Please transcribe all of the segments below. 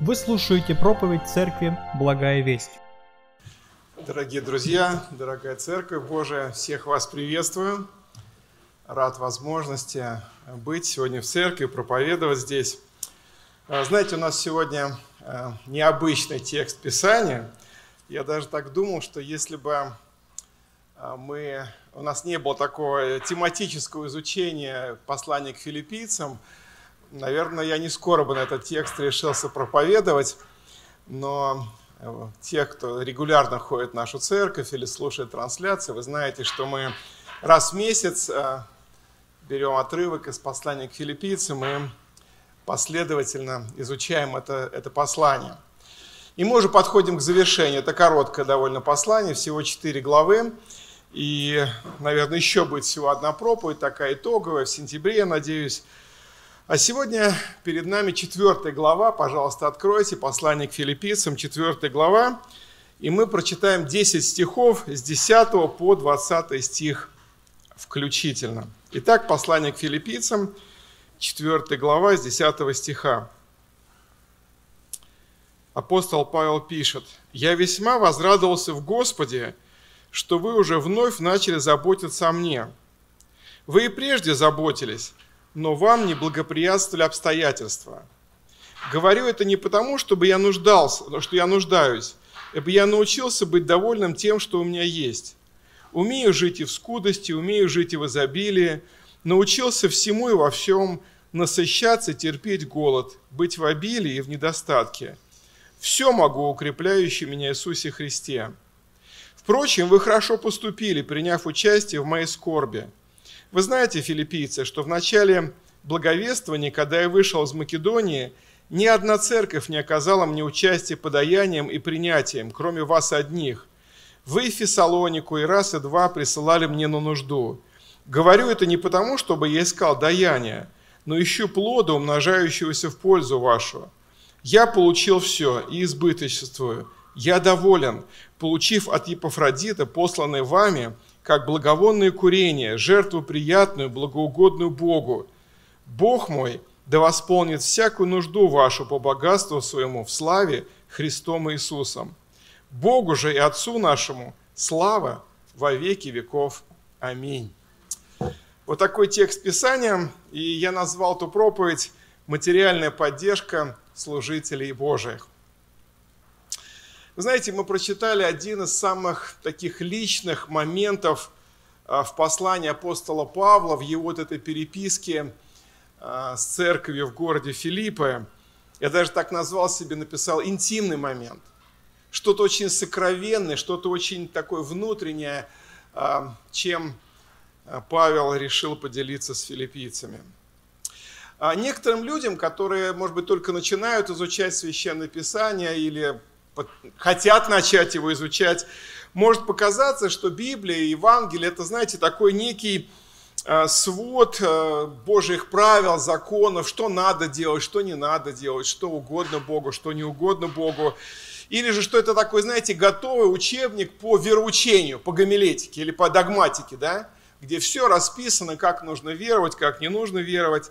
Вы слушаете проповедь церкви «Благая весть». Дорогие друзья, дорогая церковь Божия, всех вас приветствую. Рад возможности быть сегодня в церкви, проповедовать здесь. А, знаете, у нас сегодня а, необычный текст Писания. Я даже так думал, что если бы а, мы, у нас не было такого тематического изучения послания к филиппийцам, Наверное, я не скоро бы на этот текст решился проповедовать, но э, те, кто регулярно ходит в нашу церковь или слушает трансляции, вы знаете, что мы раз в месяц э, берем отрывок из послания к филиппийцам и последовательно изучаем это, это послание. И мы уже подходим к завершению. Это короткое довольно послание, всего четыре главы. И, наверное, еще будет всего одна проповедь, такая итоговая, в сентябре, я надеюсь. А сегодня перед нами четвертая глава, пожалуйста, откройте послание к филиппийцам, четвертая глава, и мы прочитаем 10 стихов с 10 по 20 стих включительно. Итак, послание к филиппийцам, четвертая глава с 10 стиха. Апостол Павел пишет, «Я весьма возрадовался в Господе, что вы уже вновь начали заботиться о мне. Вы и прежде заботились, но вам не благоприятствовали обстоятельства. Говорю это не потому, чтобы я нуждался, что я нуждаюсь, ибо я научился быть довольным тем, что у меня есть. Умею жить и в скудости, умею жить и в изобилии, научился всему и во всем насыщаться, терпеть голод, быть в обилии и в недостатке. Все могу, укрепляющий меня Иисусе Христе. Впрочем, вы хорошо поступили, приняв участие в моей скорби – вы знаете, филиппийцы, что в начале благовествования, когда я вышел из Македонии, ни одна церковь не оказала мне участия подаянием и принятием, кроме вас одних. Вы Фессалонику и раз и два присылали мне на нужду. Говорю это не потому, чтобы я искал даяния, но ищу плода, умножающегося в пользу вашу. Я получил все и избыточествую. Я доволен, получив от Епафродита, посланный вами, как благовонное курение, жертву приятную, благоугодную Богу. Бог мой да восполнит всякую нужду вашу по богатству своему в славе Христом Иисусом. Богу же и Отцу нашему слава во веки веков. Аминь. Вот такой текст Писания, и я назвал эту проповедь «Материальная поддержка служителей Божьих». Вы знаете, мы прочитали один из самых таких личных моментов а, в послании апостола Павла, в его вот этой переписке а, с церковью в городе Филиппе. Я даже так назвал себе, написал интимный момент. Что-то очень сокровенное, что-то очень такое внутреннее, а, чем Павел решил поделиться с филиппийцами. Некоторым людям, которые, может быть, только начинают изучать Священное Писание или хотят начать его изучать, может показаться, что Библия и Евангелие это, знаете, такой некий э, свод э, Божьих правил, законов, что надо делать, что не надо делать, что угодно Богу, что не угодно Богу. Или же, что это такой, знаете, готовый учебник по вероучению, по гомилетике или по догматике, да? где все расписано, как нужно веровать, как не нужно веровать.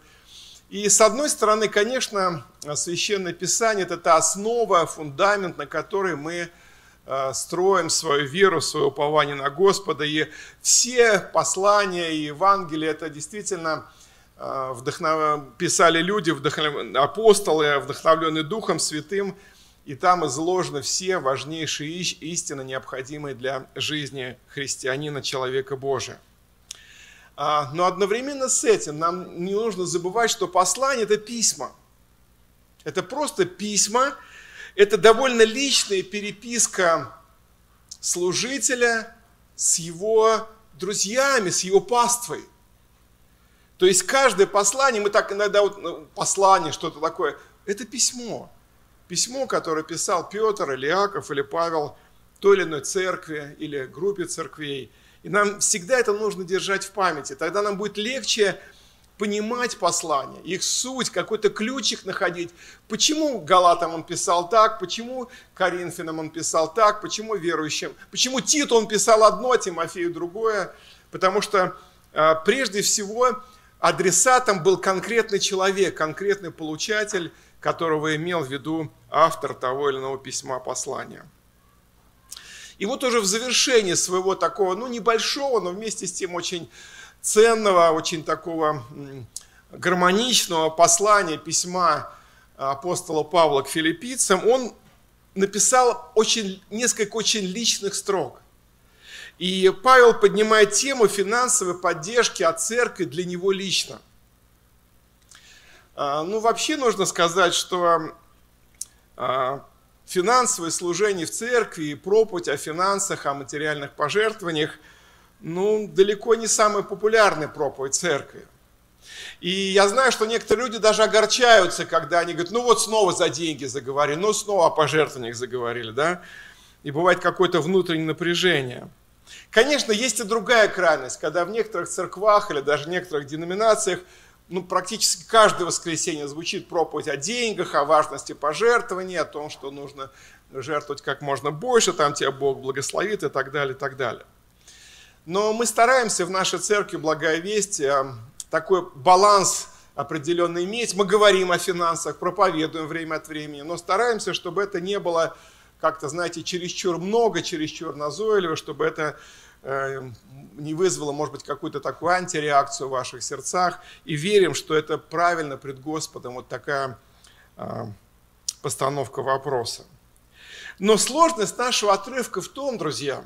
И с одной стороны, конечно, Священное Писание – это та основа, фундамент, на которой мы э, строим свою веру, свое упование на Господа. И все послания и Евангелия – это действительно э, вдохнов... писали люди, вдохнов... апостолы, вдохновленные Духом Святым, и там изложены все важнейшие истины, необходимые для жизни христианина, человека Божия. А, но одновременно с этим нам не нужно забывать, что послание – это письма. Это просто письма, это довольно личная переписка служителя с его друзьями, с его паствой. То есть каждое послание, мы так иногда, вот, ну, послание, что-то такое, это письмо. Письмо, которое писал Петр или Иаков или Павел той или иной церкви или группе церквей – и нам всегда это нужно держать в памяти. Тогда нам будет легче понимать послание, их суть, какой-то ключик находить. Почему Галатам он писал так, почему Коринфянам он писал так, почему верующим, почему Титу он писал одно, а Тимофею другое. Потому что а, прежде всего адресатом был конкретный человек, конкретный получатель которого имел в виду автор того или иного письма послания. И вот уже в завершении своего такого, ну, небольшого, но вместе с тем очень ценного, очень такого гармоничного послания, письма апостола Павла к филиппийцам, он написал очень, несколько очень личных строк. И Павел поднимает тему финансовой поддержки от церкви для него лично. А, ну, вообще нужно сказать, что а, финансовое служение в церкви и проповедь о финансах, о материальных пожертвованиях, ну, далеко не самая популярная проповедь церкви. И я знаю, что некоторые люди даже огорчаются, когда они говорят, ну вот снова за деньги заговорили, ну снова о пожертвованиях заговорили, да? И бывает какое-то внутреннее напряжение. Конечно, есть и другая крайность, когда в некоторых церквах или даже в некоторых деноминациях ну, практически каждое воскресенье звучит проповедь о деньгах, о важности пожертвований, о том, что нужно жертвовать как можно больше, там тебя Бог благословит и так далее, и так далее. Но мы стараемся в нашей церкви «Благая весть» э, такой баланс определенный иметь. Мы говорим о финансах, проповедуем время от времени, но стараемся, чтобы это не было как-то, знаете, чересчур много, чересчур назойливо, чтобы это не вызвало, может быть, какую-то такую антиреакцию в ваших сердцах. И верим, что это правильно пред Господом, вот такая э, постановка вопроса. Но сложность нашего отрывка в том, друзья,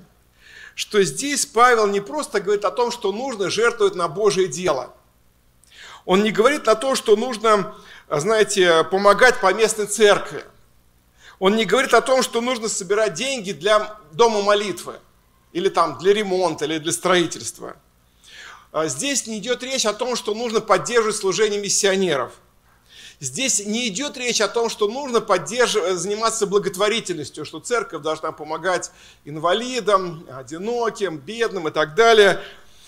что здесь Павел не просто говорит о том, что нужно жертвовать на Божие дело – он не говорит о том, что нужно, знаете, помогать по местной церкви. Он не говорит о том, что нужно собирать деньги для дома молитвы, или там для ремонта, или для строительства. А здесь не идет речь о том, что нужно поддерживать служение миссионеров. Здесь не идет речь о том, что нужно поддерживать, заниматься благотворительностью, что церковь должна помогать инвалидам, одиноким, бедным и так далее.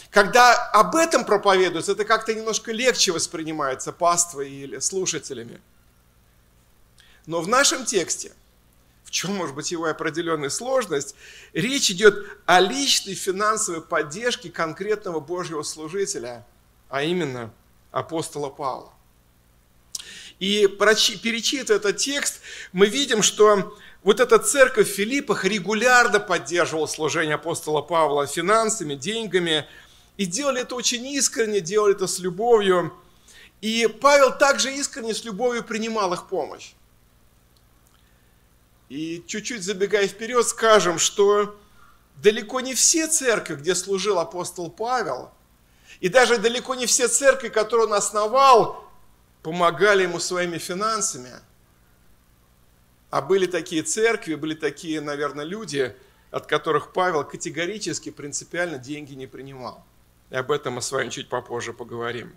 Когда об этом проповедуется, это как-то немножко легче воспринимается паствой или слушателями. Но в нашем тексте, чем может быть его определенная сложность, речь идет о личной финансовой поддержке конкретного Божьего служителя, а именно апостола Павла. И перечитывая этот текст, мы видим, что вот эта церковь в Филиппах регулярно поддерживала служение апостола Павла финансами, деньгами – и делали это очень искренне, делали это с любовью. И Павел также искренне с любовью принимал их помощь. И чуть-чуть забегая вперед, скажем, что далеко не все церкви, где служил апостол Павел, и даже далеко не все церкви, которые он основал, помогали ему своими финансами. А были такие церкви, были такие, наверное, люди, от которых Павел категорически, принципиально деньги не принимал. И об этом мы с вами чуть попозже поговорим.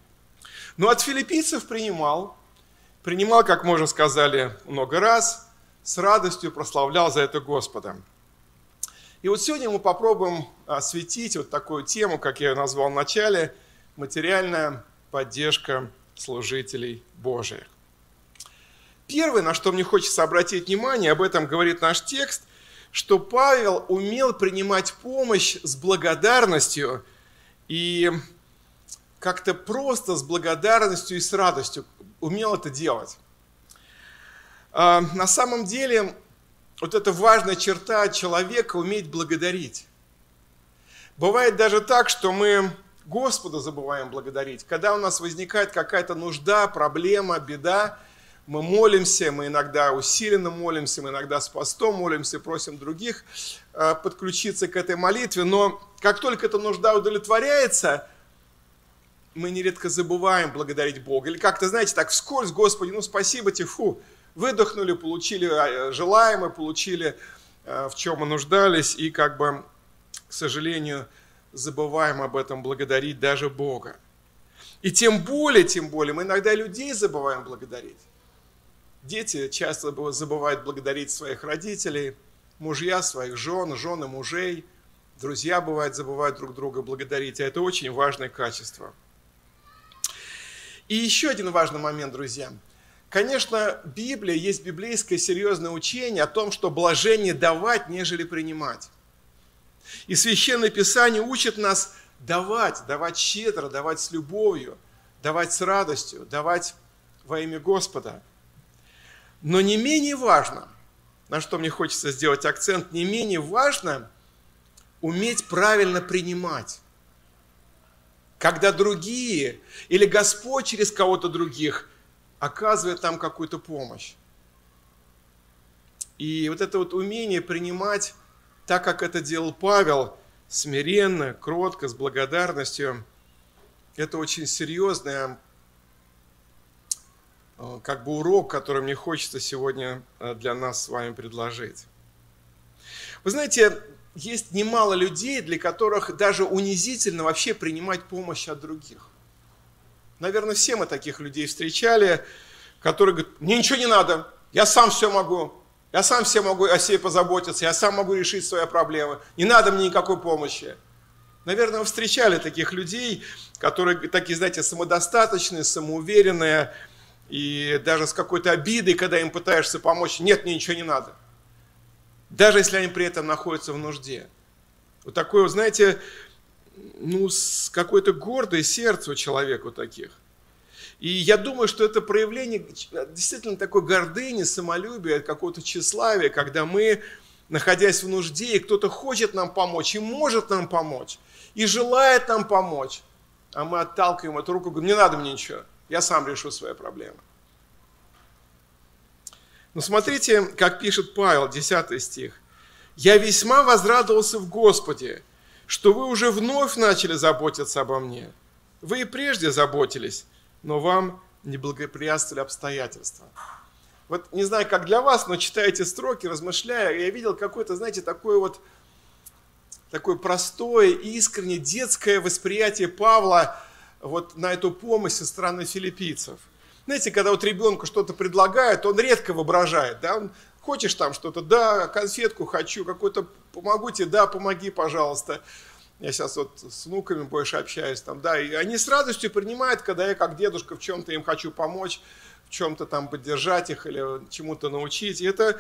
Но от филиппийцев принимал, принимал, как мы уже сказали много раз, с радостью прославлял за это Господа. И вот сегодня мы попробуем осветить вот такую тему, как я ее назвал в начале, материальная поддержка служителей Божиих. Первое, на что мне хочется обратить внимание, об этом говорит наш текст, что Павел умел принимать помощь с благодарностью – и как-то просто с благодарностью и с радостью умел это делать. А, на самом деле, вот эта важная черта человека уметь благодарить. Бывает даже так, что мы Господа забываем благодарить. Когда у нас возникает какая-то нужда, проблема, беда, мы молимся, мы иногда усиленно молимся, мы иногда с постом молимся, просим других э, подключиться к этой молитве, но как только эта нужда удовлетворяется, мы нередко забываем благодарить Бога. Или как-то, знаете, так вскользь, Господи, ну спасибо тебе, фу, выдохнули, получили э, желаемое, получили, э, в чем мы нуждались, и как бы, к сожалению, забываем об этом благодарить даже Бога. И тем более, тем более, мы иногда людей забываем благодарить. Дети часто забывают благодарить своих родителей, мужья своих жен, жены мужей, друзья бывают забывают друг друга благодарить, а это очень важное качество. И еще один важный момент, друзья. Конечно, Библия есть библейское серьезное учение о том, что блажение давать, нежели принимать. И Священное Писание учит нас давать, давать щедро, давать с любовью, давать с радостью, давать во имя Господа – Но не менее важно, на что мне хочется сделать акцент, не менее важно уметь правильно принимать. Когда другие или Господь через кого-то других оказывает нам какую-то помощь. И вот это вот умение принимать так, как это делал Павел, смиренно, кротко, с благодарностью, это очень серьезное э, как бы урок, который мне хочется сегодня э, для нас с вами предложить. Вы знаете, есть немало людей, для которых даже унизительно вообще принимать помощь от других. Наверное, все мы таких людей встречали, которые говорят, мне ничего не надо, я сам все могу, я сам все могу о себе позаботиться, я сам могу решить свои проблемы, не надо мне никакой помощи. Наверное, вы встречали таких людей, которые такие, знаете, самодостаточные, самоуверенные, и даже с какой-то обидой, когда им пытаешься помочь, нет, мне ничего не надо. Даже если они при этом находятся в нужде. Вот такое, знаете, ну, с какой-то гордое сердце у человека таких. И я думаю, что это проявление действительно такой гордыни, самолюбия, какого-то тщеславия, когда мы, находясь в нужде, и кто-то хочет нам помочь и может нам помочь, и желает нам помочь, а мы отталкиваем эту руку, говорим, не надо мне ничего, я сам решу свои проблемы. Но смотрите, как пишет Павел, 10 стих. «Я весьма возрадовался в Господе, что вы уже вновь начали заботиться обо мне. Вы и прежде заботились, но вам не благоприятствовали обстоятельства. Вот не знаю, как для вас, но читая эти строки, размышляя, я видел какое-то, знаете, такое вот такое простое, искреннее, детское восприятие Павла вот на эту помощь со стороны филиппийцев. Знаете, когда вот ребенку что-то предлагают, он редко воображает, да, он хочешь там что-то, да, конфетку хочу, какую-то помогу тебе, да, помоги, пожалуйста. Я сейчас вот с внуками больше общаюсь там, да, и они с радостью принимают, когда я как дедушка в чем-то им хочу помочь, в чем-то там поддержать их или чему-то научить. И это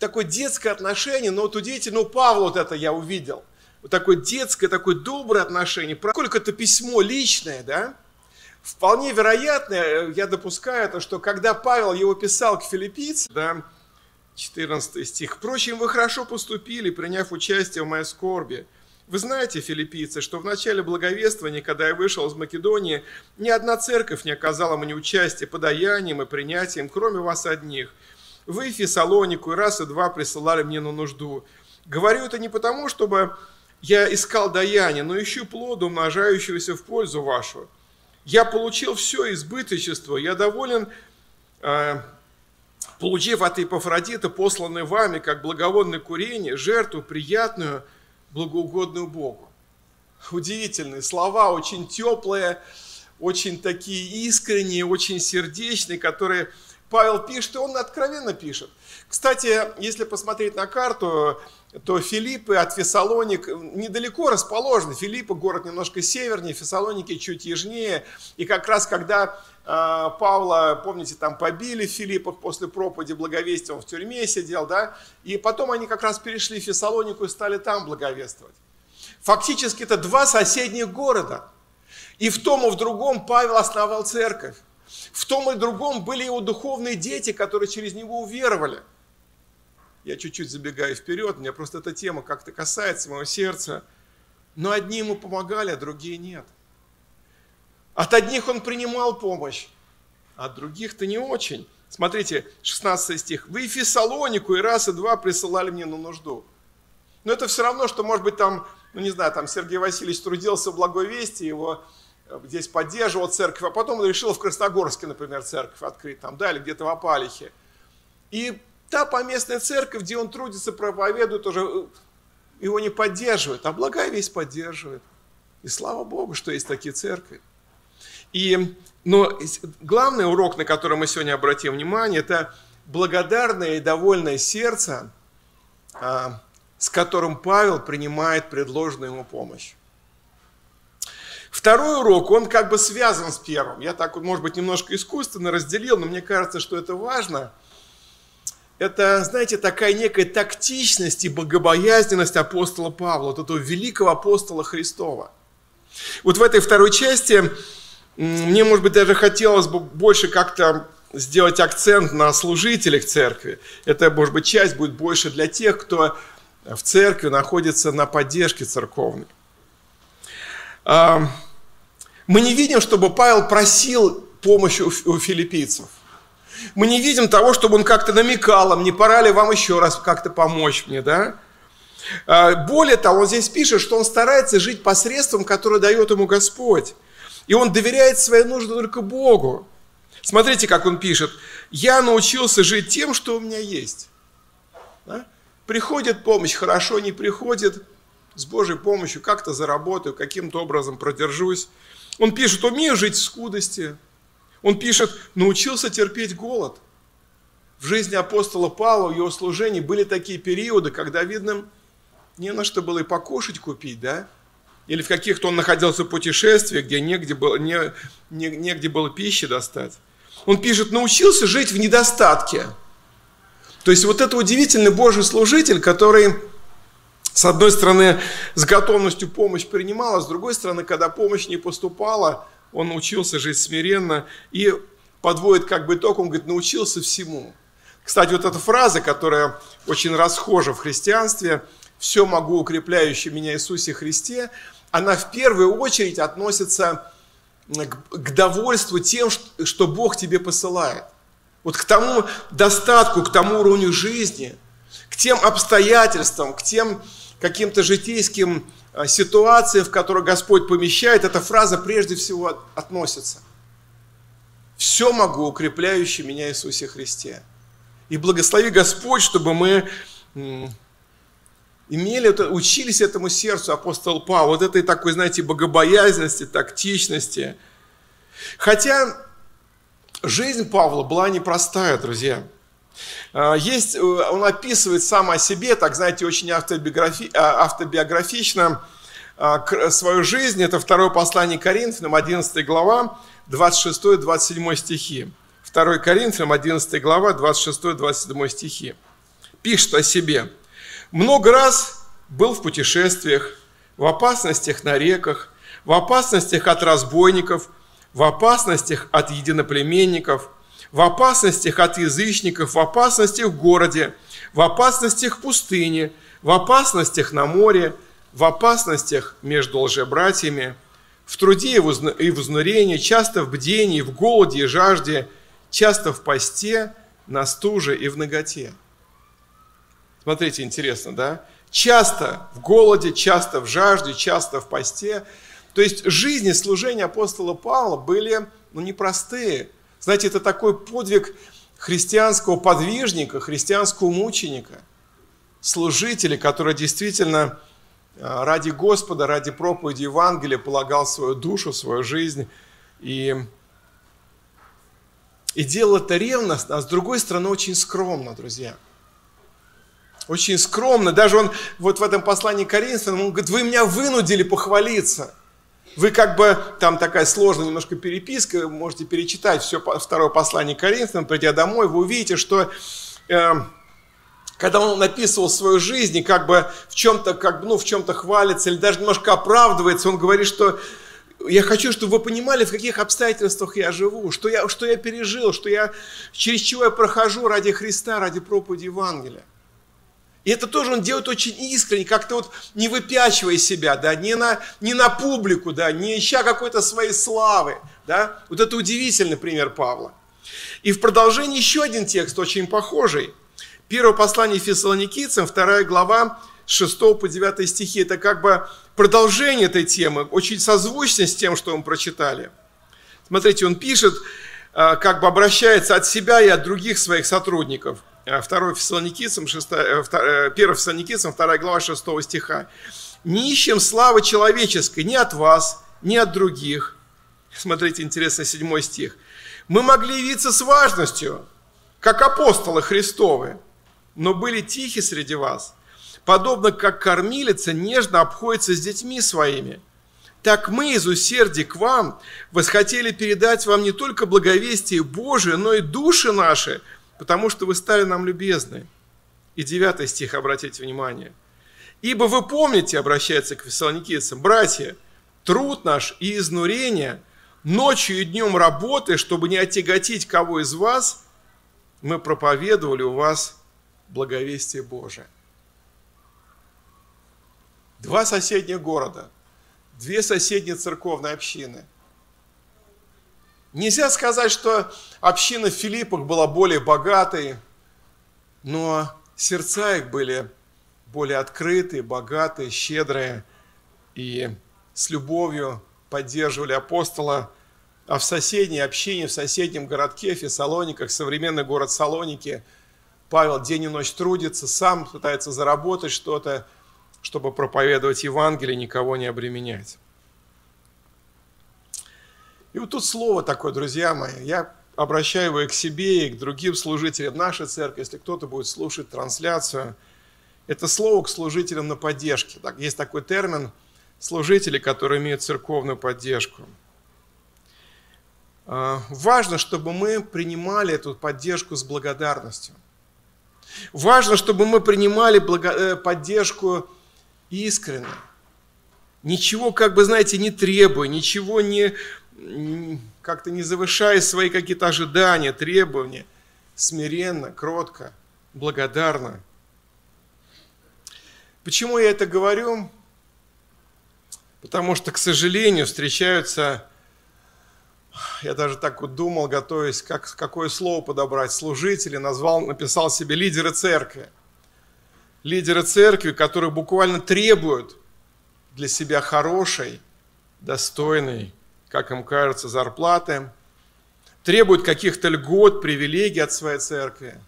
такое детское отношение, но вот удивительно, ну, Павла вот это я увидел. Вот такое детское, такое доброе отношение. Сколько это письмо личное, да? Вполне вероятно, я допускаю это, что когда Павел его писал к филиппийцам, да, 14 стих, «Впрочем, вы хорошо поступили, приняв участие в моей скорби, вы знаете, филиппийцы, что в начале благовествования, когда я вышел из Македонии, ни одна церковь не оказала мне участия подаянием и принятием, кроме вас одних. Вы Фессалонику и раз и два присылали мне на нужду. Говорю это не потому, чтобы я искал даяние, но ищу плода, умножающегося в пользу вашу. Я получил все избыточество, я доволен, э, получив от Епафродита, посланный вами, как благовонное курение, жертву приятную, благоугодную Богу. Удивительные слова, очень теплые, очень такие искренние, очень сердечные, которые Павел пишет, и он откровенно пишет. Кстати, если посмотреть на карту, то Филиппы от Фессалоник недалеко расположены. Филиппы город немножко севернее, Фессалоники чуть южнее. И как раз когда э, Павла, помните, там побили в Филиппах после проповеди благовестия, он в тюрьме сидел, да, и потом они как раз перешли в Фессалонику и стали там благовествовать. Фактически это два соседних города. И в том и в другом Павел основал церковь. В том и другом были его духовные дети, которые через него уверовали – я чуть-чуть забегаю вперед, меня просто эта тема как-то касается моего сердца. Но одни ему помогали, а другие нет. От одних он принимал помощь, а от других-то не очень. Смотрите, 16 стих. «Вы Фессалонику и раз, и два присылали мне на нужду». Но это все равно, что, может быть, там, ну не знаю, там Сергей Васильевич трудился в Благой Вести, его э, здесь поддерживал церковь, а потом он решил в Красногорске, например, церковь открыть, там, да, или где-то в Апалихе. И та поместная церковь, где он трудится, проповедует, уже его не поддерживает, а благая весть поддерживает. И слава Богу, что есть такие церкви. И, но главный урок, на который мы сегодня обратим внимание, это благодарное и довольное сердце, а, с которым Павел принимает предложенную ему помощь. Второй урок, он как бы связан с первым. Я так, может быть, немножко искусственно разделил, но мне кажется, что это важно – это, знаете, такая некая тактичность и богобоязненность апостола Павла, вот этого великого апостола Христова. Вот в этой второй части мне, может быть, даже хотелось бы больше как-то сделать акцент на служителях церкви. Это, может быть, часть будет больше для тех, кто в церкви находится на поддержке церковной. Мы не видим, чтобы Павел просил помощи у филиппийцев. Мы не видим того, чтобы он как-то намекал им, не пора ли вам еще раз как-то помочь мне, да? А, более того, он здесь пишет, что он старается жить посредством, которое дает ему Господь. И он доверяет свои нужды только Богу. Смотрите, как он пишет. «Я научился жить тем, что у меня есть». Да? Приходит помощь, хорошо, не приходит, с Божьей помощью как-то заработаю, каким-то образом продержусь. Он пишет, умею жить в скудости. Он пишет, научился терпеть голод. В жизни апостола Павла, в его служении были такие периоды, когда, видно, не на что было и покушать купить, да? Или в каких-то он находился в путешествиях, где негде было, не, не, негде было пищи достать. Он пишет, научился жить в недостатке. То есть вот это удивительный Божий служитель, который, с одной стороны, с готовностью помощь принимал, а с другой стороны, когда помощь не поступала, он научился жить смиренно и подводит как бы итог, он говорит, научился всему. Кстати, вот эта фраза, которая очень расхожа в христианстве, «все могу, укрепляющий меня Иисусе Христе», она в первую очередь относится к довольству тем, что Бог тебе посылает. Вот к тому достатку, к тому уровню жизни, к тем обстоятельствам, к тем каким-то житейским а, ситуациям, в которые Господь помещает, эта фраза прежде всего относится. «Все могу, укрепляющий меня Иисусе Христе». И благослови Господь, чтобы мы имели, учились этому сердцу апостол Павел, вот этой такой, знаете, богобоязненности, тактичности. Хотя жизнь Павла была непростая, друзья. А, есть, э, он описывает сам о себе, так знаете, очень автобиографи, а, автобиографично а, свою жизнь. Это второе послание Коринфянам, 11 глава, 26-27 стихи. 2 Коринфянам, 11 глава, 26-27 стихи. Пишет о себе. «Много раз был в путешествиях, в опасностях на реках, в опасностях от разбойников, в опасностях от единоплеменников – в опасностях от язычников, в опасностях в городе, в опасностях в пустыне, в опасностях на море, в опасностях между лжебратьями, в труде и в изнурении, часто в бдении, в голоде и жажде, часто в посте, на стуже и в ноготе. Смотрите, интересно, да? Часто в голоде, часто в жажде, часто в посте. То есть жизнь и служение апостола Павла были ну, непростые – знаете, это такой подвиг христианского подвижника, христианского мученика, служителя, который действительно а, ради Господа, ради проповеди Евангелия полагал свою душу, свою жизнь и, и делал это ревностно, а с другой стороны очень скромно, друзья. Очень скромно. Даже он вот в этом послании Коринфянам, он говорит, вы меня вынудили похвалиться – вы как бы, там такая сложная немножко переписка, можете перечитать все второе послание Коринфянам, придя домой, вы увидите, что э, когда он написывал свою жизнь и как бы в чем-то, как бы, ну, в чем-то хвалится или даже немножко оправдывается, он говорит, что я хочу, чтобы вы понимали, в каких обстоятельствах я живу, что я, что я пережил, что я, через чего я прохожу ради Христа, ради проповеди Евангелия. И это тоже он делает очень искренне, как-то вот не выпячивая себя, да, не на, не на публику, да, не ища какой-то своей славы, да. Вот это удивительный пример Павла. И в продолжении еще один текст, очень похожий. Первое послание Фессалоникийцам, вторая глава, 6 по 9 стихи. Это как бы продолжение этой темы, очень созвучно с тем, что мы прочитали. Смотрите, он пишет, а, как бы обращается от себя и от других своих сотрудников – 2 э, Фессалоникийцам, 1 э, э, Фессалоникийцам, 2 глава 6 стиха. «Не ищем славы человеческой ни от вас, ни от других». Смотрите, интересно, 7 стих. «Мы могли явиться с важностью, как апостолы Христовы, но были тихи среди вас, подобно как кормилица нежно обходится с детьми своими. Так мы из усердия к вам восхотели передать вам не только благовестие Божие, но и души наши – потому что вы стали нам любезны. И девятый стих, обратите внимание. «Ибо вы помните, обращается к фессалоникийцам, братья, труд наш и изнурение ночью и днем работая, чтобы не отяготить кого из вас, мы проповедовали у вас благовестие Божие. Два соседних города, две соседние церковные общины. Нельзя сказать, что община в Филиппах была более богатой, но сердца их были более открытые, богатые, щедрые и с любовью поддерживали апостола, а в соседней общине, в соседнем городке, Фессалониках, современный город Салоники, Павел день и ночь трудится, сам пытается заработать что-то, чтобы проповедовать Евангелие, никого не обременять. И вот тут слово такое, друзья мои, я обращаю его и к себе, и к другим служителям нашей церкви, если кто-то будет слушать трансляцию. Это слово к служителям на поддержке. Так, есть такой термин – служители, которые имеют церковную поддержку. А, важно, чтобы мы принимали эту поддержку с благодарностью. Важно, чтобы мы принимали э, поддержку искренне. Ничего, как бы, знаете, не требуя, ничего не, как-то не завышая свои какие-то ожидания, требования. Смиренно, кротко, благодарно. Почему я это говорю? Потому что, к сожалению, встречаются, я даже так вот думал, готовясь, как, какое слово подобрать, служители, назвал, написал себе лидеры церкви. Лидеры церкви, которые буквально требуют для себя хорошей, достойной, как им кажется, зарплаты, требуют каких-то льгот, привилегий от своей церкви.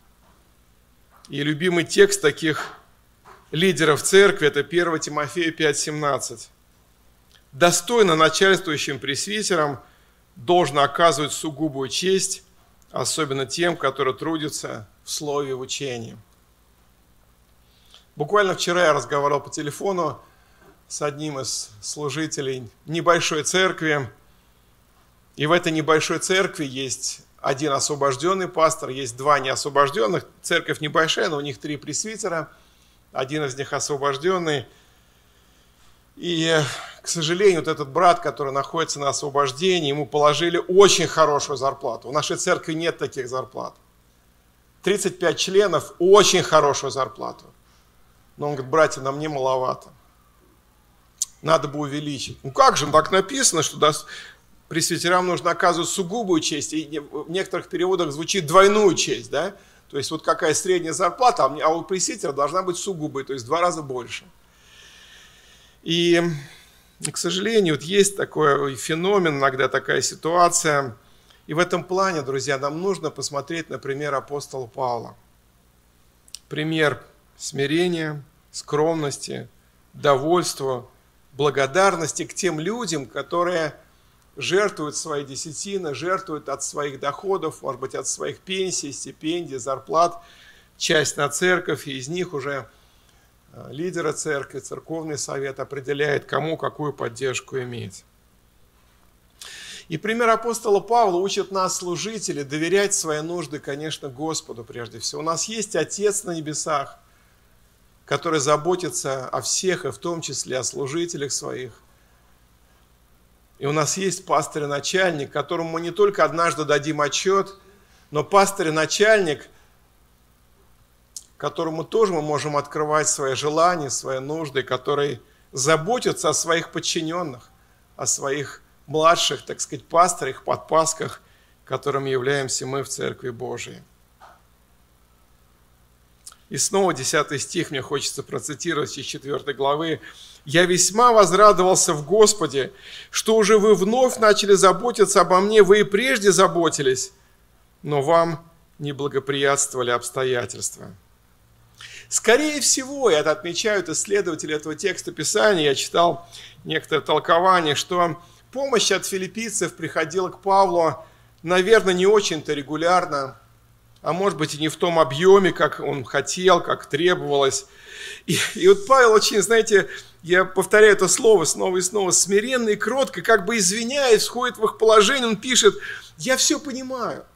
И любимый текст таких лидеров церкви – это 1 Тимофея 5,17 достойно начальствующим пресвитерам должно оказывать сугубую честь, особенно тем, которые трудятся в слове и в учении. Буквально вчера я разговаривал по телефону с одним из служителей небольшой церкви. И в этой небольшой церкви есть один освобожденный пастор, есть два неосвобожденных. Церковь небольшая, но у них три пресвитера. Один из них освобожденный – и, к сожалению, вот этот брат, который находится на освобождении, ему положили очень хорошую зарплату. В нашей церкви нет таких зарплат. 35 членов, очень хорошую зарплату. Но он говорит, братья, нам не маловато. Надо бы увеличить. Ну как же, так написано, что пресвитерам нужно оказывать сугубую честь. И в некоторых переводах звучит двойную честь, да? То есть вот какая средняя зарплата, а у пресвитера должна быть сугубой, то есть в два раза больше. И, к сожалению, вот есть такой феномен, иногда такая ситуация. И в этом плане, друзья, нам нужно посмотреть на пример апостола Павла. Пример смирения, скромности, довольства, благодарности к тем людям, которые жертвуют свои десятины, жертвуют от своих доходов, может быть, от своих пенсий, стипендий, зарплат, часть на церковь, и из них уже Э, лидера церкви, церковный совет определяет, кому какую поддержку иметь. И пример апостола Павла учит нас, служители, доверять свои нужды, конечно, Господу прежде всего. У нас есть Отец на небесах, который заботится о всех, и в том числе о служителях своих. И у нас есть пастырь начальник, которому мы не только однажды дадим отчет, но пастырь начальник которому тоже мы можем открывать свои желания, свои нужды, который заботится о своих подчиненных, о своих младших, так сказать, пастырях, подпасках, которыми являемся мы в Церкви Божией. И снова 10 стих мне хочется процитировать из 4 главы. «Я весьма возрадовался в Господе, что уже вы вновь начали заботиться обо мне, вы и прежде заботились, но вам не благоприятствовали обстоятельства». Скорее всего, и это отмечают исследователи этого текста Писания, я читал некоторые толкования, что помощь от филиппийцев приходила к Павлу, наверное, не очень-то регулярно, а может быть и не в том объеме, как он хотел, как требовалось. И, и вот Павел очень, знаете, я повторяю это слово снова и снова, смиренно и кротко, как бы извиняясь, входит в их положение, он пишет, я все понимаю,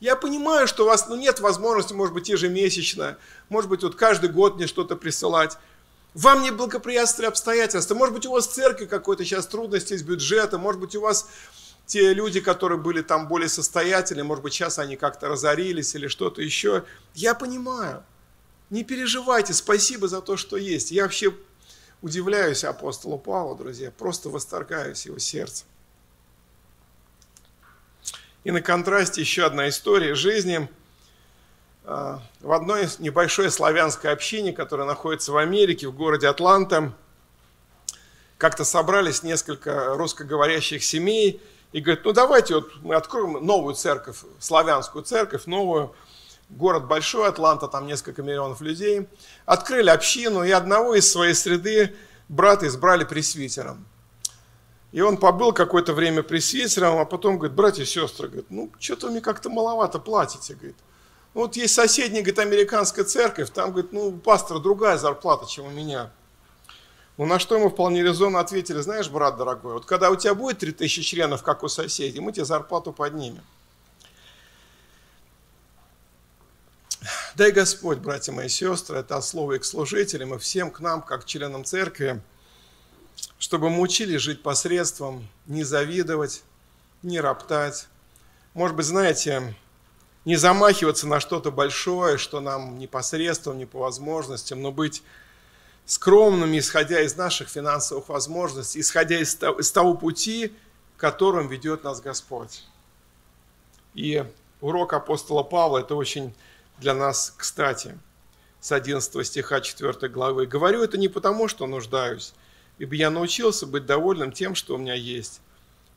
я понимаю, что у вас ну, нет возможности, может быть, ежемесячно, может быть, вот каждый год мне что-то присылать. Вам не благоприятствовали обстоятельства. Может быть, у вас в церкви какой-то сейчас трудности с бюджетом, может быть, у вас те люди, которые были там более состоятельны, может быть, сейчас они как-то разорились или что-то еще. Я понимаю. Не переживайте, спасибо за то, что есть. Я вообще удивляюсь апостолу Павлу, друзья, просто восторгаюсь его сердцем. И на контрасте еще одна история жизни. А, в одной небольшой славянской общине, которая находится в Америке, в городе Атланта, как-то собрались несколько русскоговорящих семей и говорят, ну давайте вот мы откроем новую церковь, славянскую церковь, новую, город большой, Атланта, там несколько миллионов людей. Открыли общину, и одного из своей среды брата избрали пресвитером. И он побыл какое-то время пресвитером, а потом говорит, братья и сестры, говорит, ну, что-то мне как-то маловато платите, говорит. Ну, вот есть соседняя, говорит, американская церковь, там, говорит, ну, у пастора другая зарплата, чем у меня. Ну, на что ему вполне резонно ответили, знаешь, брат дорогой, вот когда у тебя будет 3000 членов, как у соседей, мы тебе зарплату поднимем. Дай Господь, братья мои сестры, это слово и к служителям, и всем к нам, как членам церкви, чтобы мы учили жить посредством, не завидовать, не роптать. Может быть, знаете, не замахиваться на что-то большое, что нам не посредством, не по возможностям, но быть скромными, исходя из наших финансовых возможностей, исходя из того, из того пути, которым ведет нас Господь. И урок апостола Павла – это очень для нас кстати. С 11 стиха 4 главы. «Говорю это не потому, что нуждаюсь, ибо я научился быть довольным тем, что у меня есть.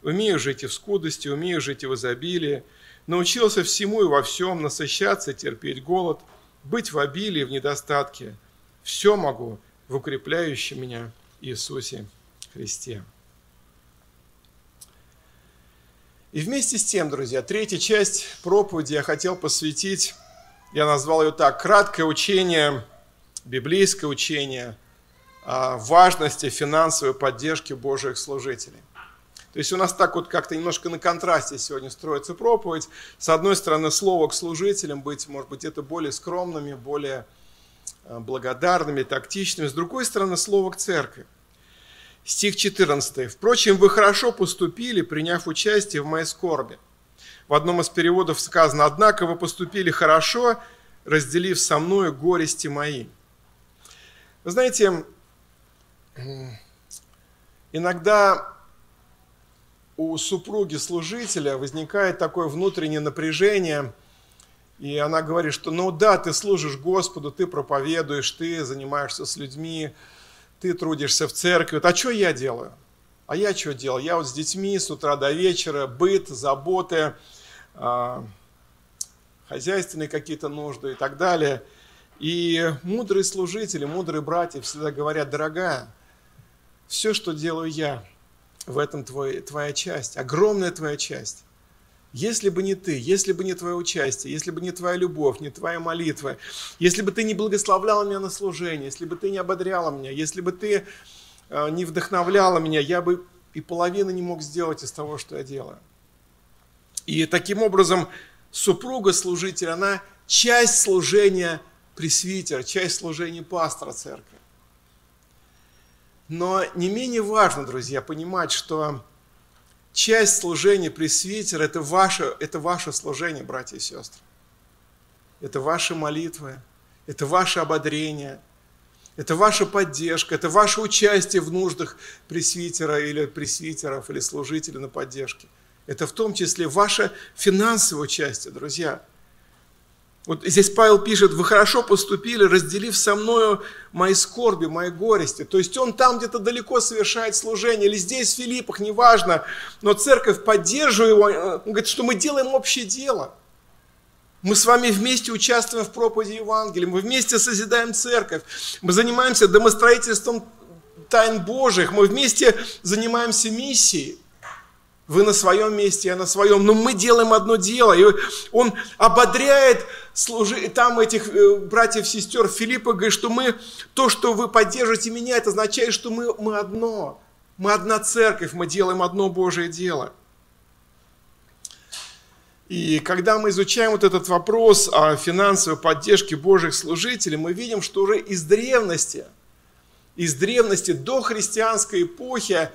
Умею жить и в скудости, умею жить и в изобилии, научился всему и во всем, насыщаться, терпеть голод, быть в обилии, в недостатке. Все могу в укрепляющем меня Иисусе Христе. И вместе с тем, друзья, третья часть проповеди я хотел посвятить, я назвал ее так, краткое учение, библейское учение – важности финансовой поддержки Божьих служителей. То есть у нас так вот как-то немножко на контрасте сегодня строится проповедь. С одной стороны, слово к служителям быть, может быть, это более скромными, более э, благодарными, тактичными. С другой стороны, слово к церкви. Стих 14. «Впрочем, вы хорошо поступили, приняв участие в моей скорби». В одном из переводов сказано, «Однако вы поступили хорошо, разделив со мною горести мои». Вы знаете, иногда у супруги служителя возникает такое внутреннее напряжение, и она говорит, что ну да, ты служишь Господу, ты проповедуешь, ты занимаешься с людьми, ты трудишься в церкви. Вот, а что я делаю? А я что делаю? Я вот с детьми с утра до вечера, быт, заботы, э, хозяйственные какие-то нужды и так далее. И мудрые служители, мудрые братья всегда говорят, дорогая, все, что делаю я, в этом твой, твоя часть, огромная твоя часть. Если бы не ты, если бы не твое участие, если бы не твоя любовь, не твоя молитва, если бы ты не благословляла меня на служение, если бы ты не ободряла меня, если бы ты не вдохновляла меня, я бы и половины не мог сделать из того, что я делаю. И таким образом супруга служитель, она часть служения пресвитера, часть служения пастора церкви. Но не менее важно, друзья, понимать, что часть служения пресвитера – это ваше, это ваше служение, братья и сестры. Это ваши молитвы, это ваше ободрение, это ваша поддержка, это ваше участие в нуждах пресвитера или пресвитеров или служителей на поддержке. Это в том числе ваше финансовое участие, друзья – вот здесь Павел пишет, вы хорошо поступили, разделив со мною мои скорби, мои горести. То есть он там где-то далеко совершает служение, или здесь, в Филиппах, неважно, но церковь поддерживает его, он говорит, что мы делаем общее дело. Мы с вами вместе участвуем в проповеди Евангелия, мы вместе созидаем церковь, мы занимаемся домостроительством тайн Божьих, мы вместе занимаемся миссией. Вы на своем месте, я на своем. Но мы делаем одно дело. И он ободряет служи, там этих э, братьев, сестер Филиппа, говорит, что мы, то, что вы поддержите меня, это означает, что мы, мы одно. Мы одна церковь, мы делаем одно Божие дело. И когда мы изучаем вот этот вопрос о финансовой поддержке Божьих служителей, мы видим, что уже из древности, из древности до христианской эпохи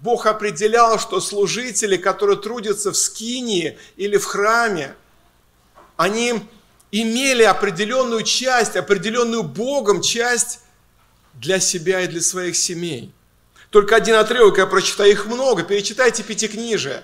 Бог определял, что служители, которые трудятся в скинии или в храме, они имели определенную часть, определенную Богом часть для себя и для своих семей. Только один отрывок я прочитаю, их много, перечитайте Пятикнижие.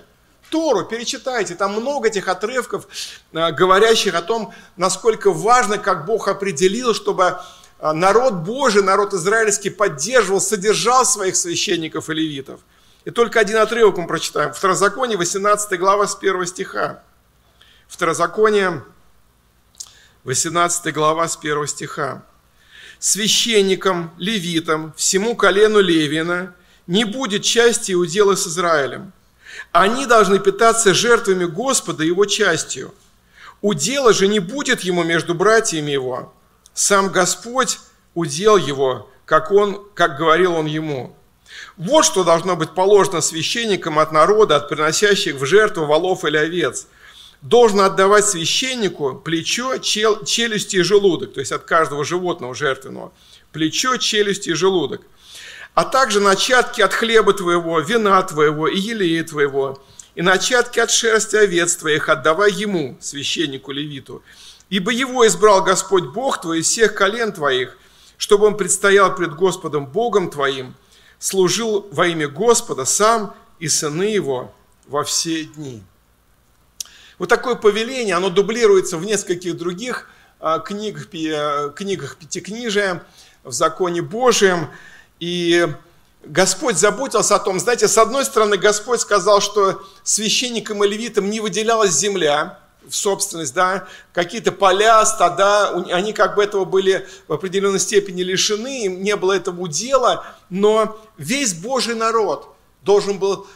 Тору перечитайте, там много этих отрывков, э, говорящих о том, насколько важно, как Бог определил, чтобы э, народ Божий, народ израильский поддерживал, содержал своих священников и левитов. И только один отрывок мы прочитаем. Второзаконие, 18 глава, с 1 стиха. Второзаконие, 18 глава, с 1 стиха. «Священникам, левитам, всему колену Левина не будет части и удела с Израилем. Они должны питаться жертвами Господа его частью. Удела же не будет ему между братьями его. Сам Господь удел его, как, он, как говорил он ему. Вот что должно быть положено священникам от народа, от приносящих в жертву волов или овец. Должно отдавать священнику плечо, чел, челюсти и желудок, то есть от каждого животного жертвенного. Плечо, челюсти и желудок. А также начатки от хлеба твоего, вина твоего и елея твоего, и начатки от шерсти овец твоих отдавай ему, священнику Левиту. Ибо его избрал Господь Бог твой из всех колен твоих, чтобы он предстоял пред Господом Богом твоим – служил во имя Господа сам и сыны его во все дни. Вот такое повеление, оно дублируется в нескольких других а, книгах, книгах Пятикнижия, в законе Божьем. И Господь заботился о том, знаете, с одной стороны, Господь сказал, что священникам и левитам не выделялась земля, в собственность, да, какие-то поля, стада, они как бы этого были в определенной степени лишены, им не было этого удела, но весь Божий народ должен был,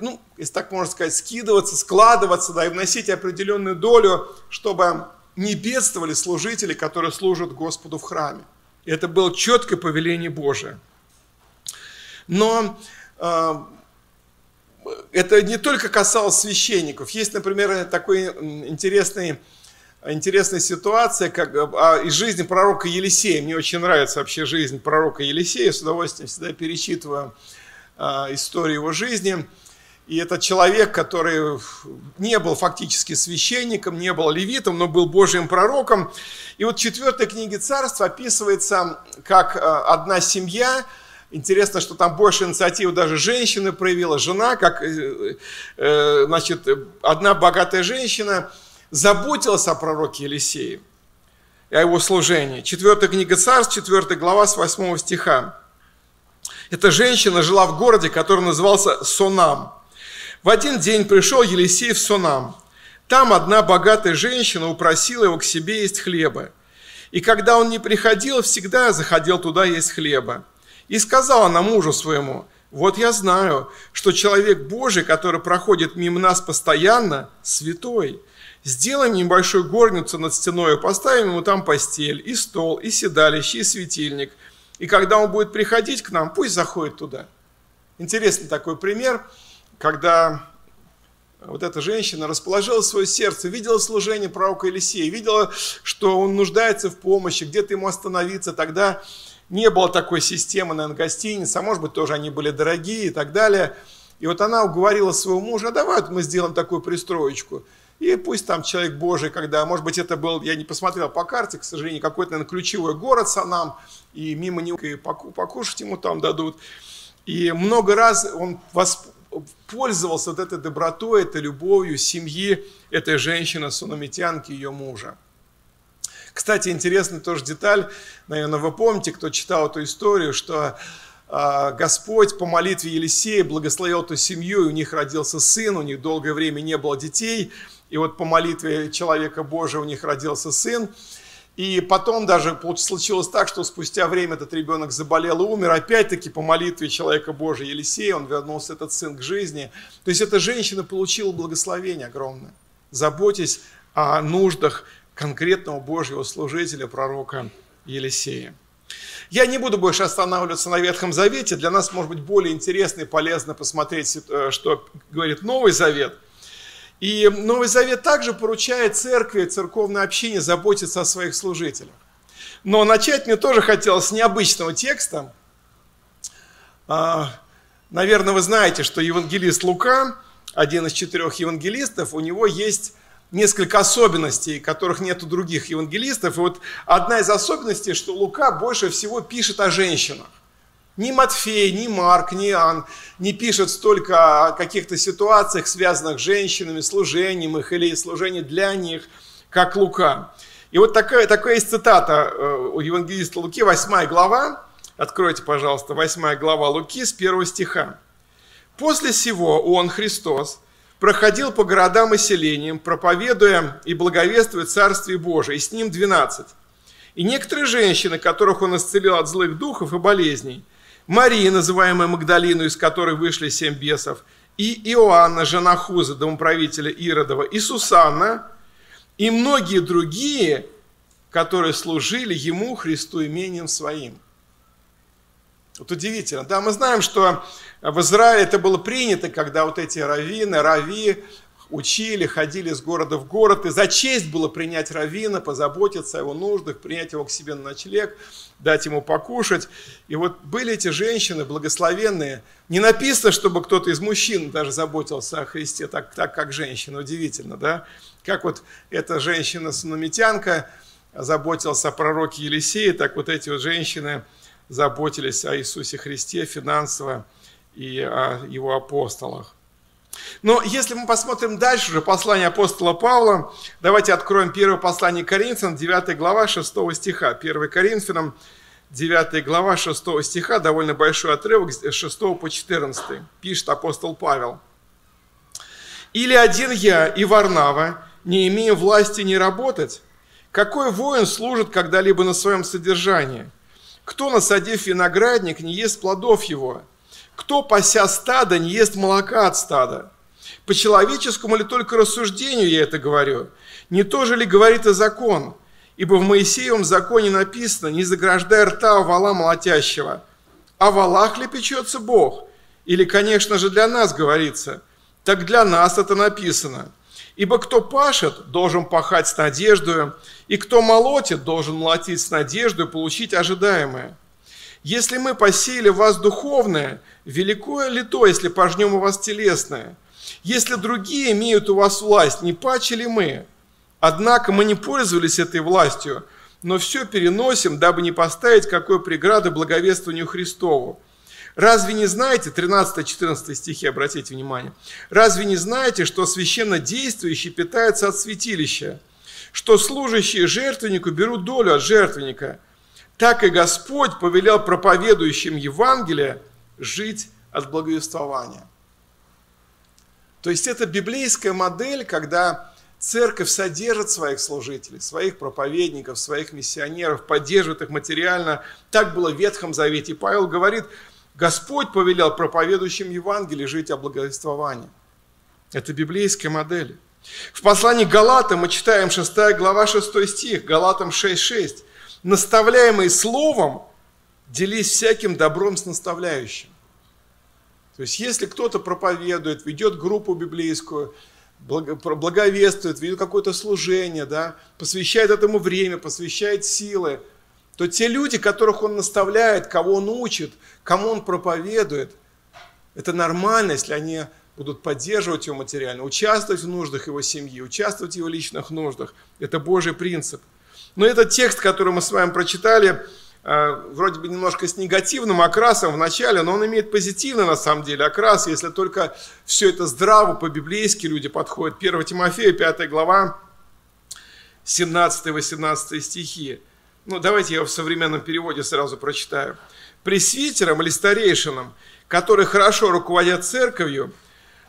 ну, если так можно сказать, скидываться, складываться, да, и вносить определенную долю, чтобы не бедствовали служители, которые служат Господу в храме. Это было четкое повеление Божие. Но э, это не только касалось священников. Есть, например, такой интересный, интересная ситуация как, а, из жизни пророка Елисея. Мне очень нравится вообще жизнь пророка Елисея. С удовольствием всегда перечитываю а, историю его жизни. И это человек, который не был фактически священником, не был левитом, но был Божьим пророком. И вот в четвертой книге царства описывается, как а, одна семья – Интересно, что там больше инициативы даже женщины проявила. Жена, как, э, э, значит, одна богатая женщина заботилась о пророке Елисее, о его служении. Четвертая книга царств, четвертая глава с 8 стиха. Эта женщина жила в городе, который назывался Сонам. В один день пришел Елисей в Сонам. Там одна богатая женщина упросила его к себе есть хлеба. И когда он не приходил, всегда заходил туда есть хлеба. И сказала она мужу своему, вот я знаю, что человек Божий, который проходит мимо нас постоянно, святой. Сделаем небольшую горницу над стеной поставим ему там постель, и стол, и седалище, и светильник. И когда он будет приходить к нам, пусть заходит туда. Интересный такой пример, когда вот эта женщина расположила свое сердце, видела служение пророка Елисея, видела, что он нуждается в помощи, где-то ему остановиться, тогда не было такой системы, наверное, гостиниц, а может быть тоже они были дорогие и так далее. И вот она уговорила своего мужа, а давай вот мы сделаем такую пристроечку. И пусть там человек Божий, когда, может быть, это был, я не посмотрел по карте, к сожалению, какой-то, наверное, ключевой город Санам, и мимо него и покушать ему там дадут. И много раз он пользовался вот этой добротой, этой любовью семьи этой женщины, сунамитянки, ее мужа. Кстати, интересная тоже деталь, наверное, вы помните, кто читал эту историю, что а, Господь по молитве Елисея благословил эту семью, и у них родился сын, у них долгое время не было детей, и вот по молитве человека Божия у них родился сын. И потом даже случилось так, что спустя время этот ребенок заболел и умер. Опять-таки по молитве человека Божия Елисея он вернулся, этот сын, к жизни. То есть эта женщина получила благословение огромное. Заботясь о нуждах конкретного Божьего служителя, пророка Елисея. Я не буду больше останавливаться на Ветхом Завете. Для нас, может быть, более интересно и полезно посмотреть, э, что говорит Новый Завет. И Новый Завет также поручает церкви, церковное общение заботиться о своих служителях. Но начать мне тоже хотелось с необычного текста. А, Наверное, вы знаете, что евангелист Лука, один из четырех евангелистов, у него есть несколько особенностей, которых нет у других евангелистов. И вот одна из особенностей, что Лука больше всего пишет о женщинах. Ни Матфей, ни Марк, ни Иоанн не пишут столько о каких-то ситуациях, связанных с женщинами, служением их или служением для них, как Лука. И вот такая, такая есть цитата э, у евангелиста Луки, 8 глава. Откройте, пожалуйста, 8 глава Луки с 1 стиха. «После сего он, Христос, проходил по городам и селениям, проповедуя и благовествуя Царствие Божие, и с ним 12. И некоторые женщины, которых он исцелил от злых духов и болезней – Мария, называемая Магдалину, из которой вышли семь бесов, и Иоанна, жена Хуза, домоправителя Иродова, и Сусанна, и многие другие, которые служили ему, Христу, имением своим. Вот удивительно. Да, мы знаем, что в Израиле это было принято, когда вот эти раввины, рави, учили, ходили с города в город, и за честь было принять равина, позаботиться о его нуждах, принять его к себе на ночлег, дать ему покушать. И вот были эти женщины благословенные. Не написано, чтобы кто-то из мужчин даже заботился о Христе, так, так как женщина. Удивительно, да? Как вот эта женщина-сунамитянка заботилась о пророке Елисее, так вот эти вот женщины заботились о Иисусе Христе финансово и о его апостолах. Но если мы посмотрим дальше уже послание апостола Павла, давайте откроем первое послание Коринфянам, 9 глава 6 стиха. 1 Коринфянам, 9 глава 6 стиха, довольно большой отрывок с 6 по 14, пишет апостол Павел. «Или один я и Варнава не имеем власти не работать? Какой воин служит когда-либо на своем содержании? Кто, насадив виноградник, не ест плодов его?» Кто, пася стада, не ест молока от стада? По человеческому ли только рассуждению я это говорю? Не то же ли говорит и закон? Ибо в Моисеевом законе написано, не заграждай рта вала молотящего. А валах ли печется Бог? Или, конечно же, для нас говорится? Так для нас это написано. Ибо кто пашет, должен пахать с надеждой, и кто молотит, должен молотить с надеждой, получить ожидаемое. Если мы посеяли в вас духовное, великое ли то, если пожнем у вас телесное? Если другие имеют у вас власть, не паче ли мы? Однако мы не пользовались этой властью, но все переносим, дабы не поставить какой преграды благовествованию Христову. Разве не знаете, 13-14 стихи, обратите внимание, разве не знаете, что священно действующий питается от святилища, что служащие жертвеннику берут долю от жертвенника – так и Господь повелел проповедующим Евангелие жить от благовествования. То есть это библейская модель, когда церковь содержит своих служителей, своих проповедников, своих миссионеров, поддерживает их материально. Так было в Ветхом Завете. И Павел говорит, Господь повелел проповедующим Евангелие жить о благовествовании. Это библейская модель. В послании Галатам мы читаем 6 глава 6 стих, Галатам 6.6 наставляемый словом, делись всяким добром с наставляющим. То есть, если кто-то проповедует, ведет группу библейскую, благовествует, ведет какое-то служение, да, посвящает этому время, посвящает силы, то те люди, которых он наставляет, кого он учит, кому он проповедует, это нормально, если они будут поддерживать его материально, участвовать в нуждах его семьи, участвовать в его личных нуждах. Это Божий принцип – но этот текст, который мы с вами прочитали, э, вроде бы немножко с негативным окрасом в начале, но он имеет позитивный на самом деле окрас, если только все это здраво по-библейски люди подходят. 1 Тимофея, 5 глава, 17-18 стихи. Ну, давайте я в современном переводе сразу прочитаю. «Пресвитерам или старейшинам, которые хорошо руководят церковью,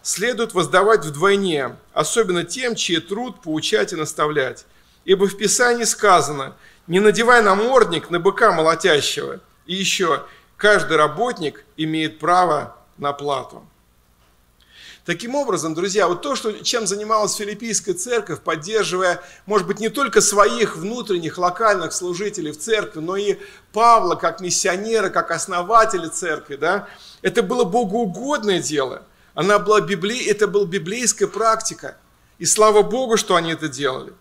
следует воздавать вдвойне, особенно тем, чей труд поучать и наставлять Ибо в Писании сказано, не надевай намордник на быка молотящего. И еще, каждый работник имеет право на плату. Таким образом, друзья, вот то, что, чем занималась филиппийская церковь, поддерживая, может быть, не только своих внутренних локальных служителей в церкви, но и Павла как миссионера, как основателя церкви, да, это было богоугодное дело. Она была библи... Это была библейская практика. И слава Богу, что они это делали.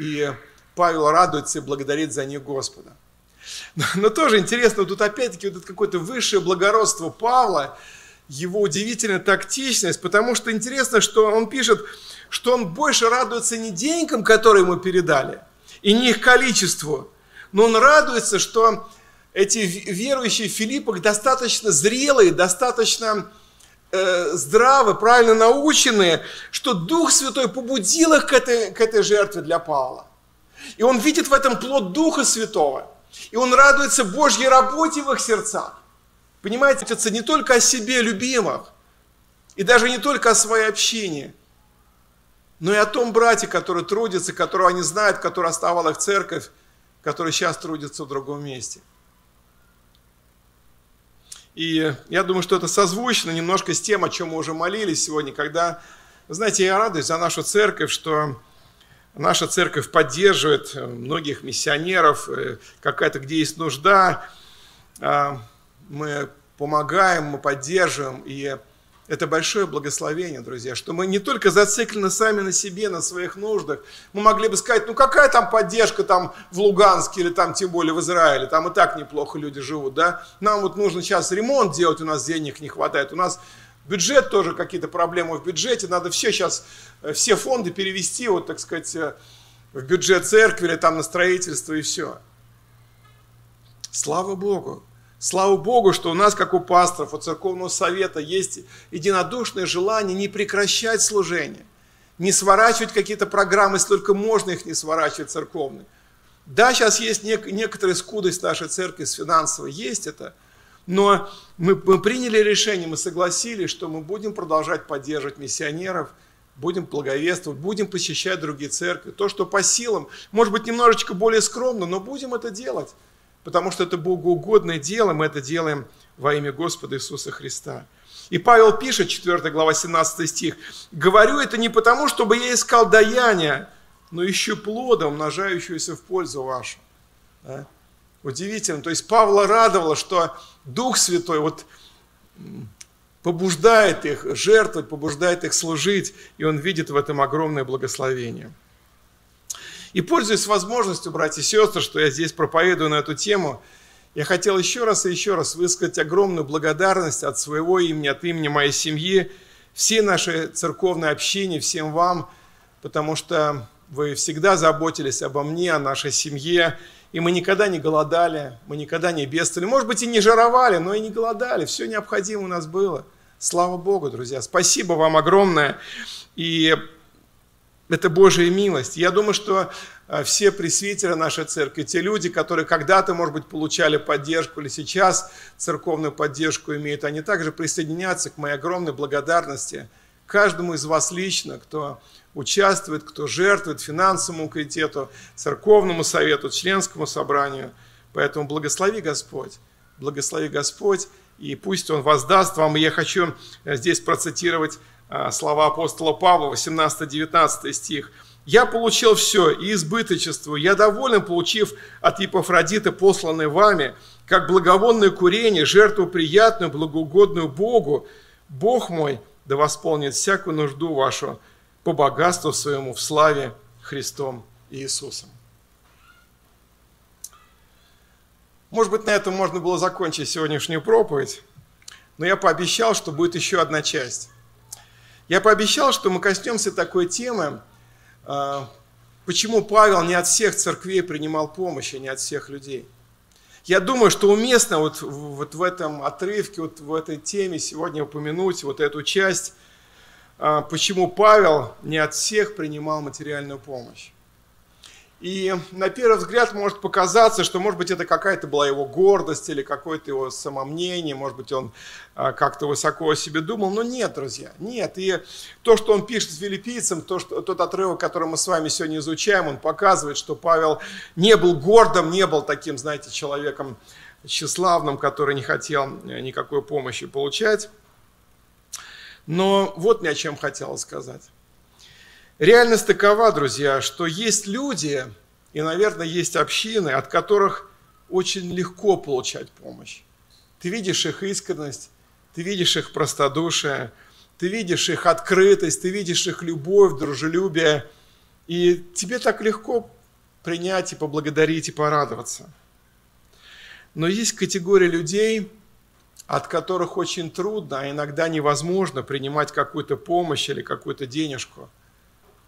И Павел радуется и благодарит за них Господа. Но, тоже интересно, тут опять-таки вот это какое-то высшее благородство Павла, его удивительная тактичность, потому что интересно, что он пишет, что он больше радуется не деньгам, которые ему передали, и не их количеству, но он радуется, что эти верующие в Филиппах достаточно зрелые, достаточно э, здравы, правильно наученные, что Дух Святой побудил их к этой, к этой жертве для Павла. И он видит в этом плод Духа Святого. И он радуется Божьей работе в их сердцах. Понимаете, это не только о себе любимых, и даже не только о своей общине, но и о том брате, который трудится, которого они знают, который оставал их церковь, который сейчас трудится в другом месте. И я думаю, что это созвучно немножко с тем, о чем мы уже молились сегодня, когда, знаете, я радуюсь за нашу церковь, что наша церковь поддерживает многих миссионеров, э, какая-то, где есть нужда, а, мы помогаем, мы поддерживаем, и это большое благословение, друзья, что мы не только зациклены сами на себе, на своих нуждах. Мы могли бы сказать, ну какая там поддержка там в Луганске или там тем более в Израиле, там и так неплохо люди живут, да. Нам вот нужно сейчас ремонт делать, у нас денег не хватает, у нас бюджет тоже какие-то проблемы в бюджете, надо все сейчас, э, все фонды перевести, вот так сказать, э, в бюджет церкви или там на строительство и все. Слава Богу, Слава Богу, что у нас, как у пасторов, у церковного совета, есть единодушное желание не прекращать служение, не сворачивать какие-то программы, если только можно их не сворачивать церковные. Да, сейчас есть нек- некоторая скудость нашей церкви с финансовой, есть это, но мы, мы приняли решение, мы согласились, что мы будем продолжать поддерживать миссионеров, будем благовествовать, будем посещать другие церкви. То, что по силам, может быть, немножечко более скромно, но будем это делать потому что это богоугодное дело, мы это делаем во имя Господа Иисуса Христа. И Павел пишет, 4 глава 17 стих, «Говорю это не потому, чтобы я искал даяние, но ищу плода, умножающегося в пользу вашу». Да? Удивительно. То есть Павла радовало, что Дух Святой вот побуждает их жертвовать, побуждает их служить, и он видит в этом огромное благословение. И пользуясь возможностью, братья и сестры, что я здесь проповедую на эту тему, я хотел еще раз и еще раз высказать огромную благодарность от своего имени, от имени моей семьи, всей нашей церковной общине, всем вам, потому что вы всегда заботились обо мне, о нашей семье, и мы никогда не голодали, мы никогда не бедствовали. Может быть, и не жаровали, но и не голодали. Все необходимое у нас было. Слава Богу, друзья. Спасибо вам огромное. И это Божья милость. Я думаю, что э, все пресвитеры нашей церкви, те люди, которые когда-то, может быть, получали поддержку или сейчас церковную поддержку имеют, они также присоединятся к моей огромной благодарности каждому из вас лично, кто участвует, кто жертвует финансовому комитету, церковному совету, членскому собранию. Поэтому благослови Господь, благослови Господь, и пусть Он воздаст вам. И я хочу э, здесь процитировать слова апостола Павла, 18-19 стих. «Я получил все и избыточествую, я доволен, получив от Епафродита, посланной вами, как благовонное курение, жертву приятную, благоугодную Богу. Бог мой да восполнит всякую нужду вашу по богатству своему в славе Христом Иисусом». Может быть, на этом можно было закончить сегодняшнюю проповедь, но я пообещал, что будет еще одна часть. Я пообещал, что мы коснемся такой темы, а, почему Павел не от всех церквей принимал помощь, а не от всех людей. Я думаю, что уместно вот, вот в этом отрывке, вот в этой теме сегодня упомянуть вот эту часть, а, почему Павел не от всех принимал материальную помощь. И на первый взгляд может показаться, что, может быть, это какая-то была его гордость или какое-то его самомнение, может быть, он а, как-то высоко о себе думал. Но нет, друзья, нет. И то, что он пишет филиппийцам, то, что, тот отрывок, который мы с вами сегодня изучаем, он показывает, что Павел не был гордым, не был таким, знаете, человеком тщеславным, который не хотел э, никакой помощи получать. Но вот мне о чем хотел сказать. Реальность такова, друзья, что есть люди, и, наверное, есть общины, от которых очень легко получать помощь. Ты видишь их искренность, ты видишь их простодушие, ты видишь их открытость, ты видишь их любовь, дружелюбие, и тебе так легко принять и поблагодарить и порадоваться. Но есть категория людей, от которых очень трудно, а иногда невозможно принимать какую-то помощь или какую-то денежку.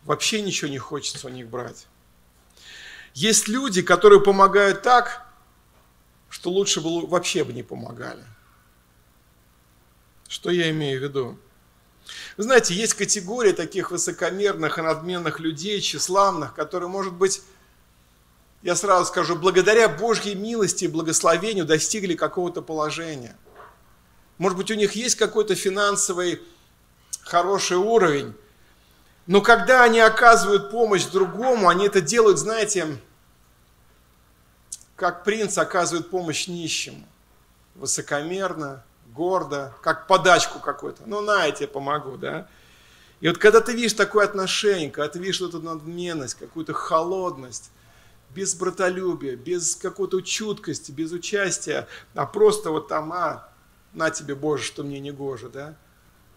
Вообще ничего не хочется у них брать. Есть люди, которые помогают так, что лучше бы вообще бы не помогали. Что я имею в виду? Вы знаете, есть категория таких высокомерных и надменных людей, тщеславных, которые, может быть, я сразу скажу, благодаря Божьей милости и благословению достигли какого-то положения. Может быть, у них есть какой-то финансовый хороший уровень, но когда они оказывают помощь другому, они это делают, знаете, как принц оказывает помощь нищему. Высокомерно, гордо, как подачку какую-то. Ну, на, я тебе помогу, да? И вот когда ты видишь такое отношение, когда ты видишь эту надменность, какую-то холодность, без братолюбия, без какой-то чуткости, без участия, а просто вот там, а, на тебе, Боже, что мне не гоже, да?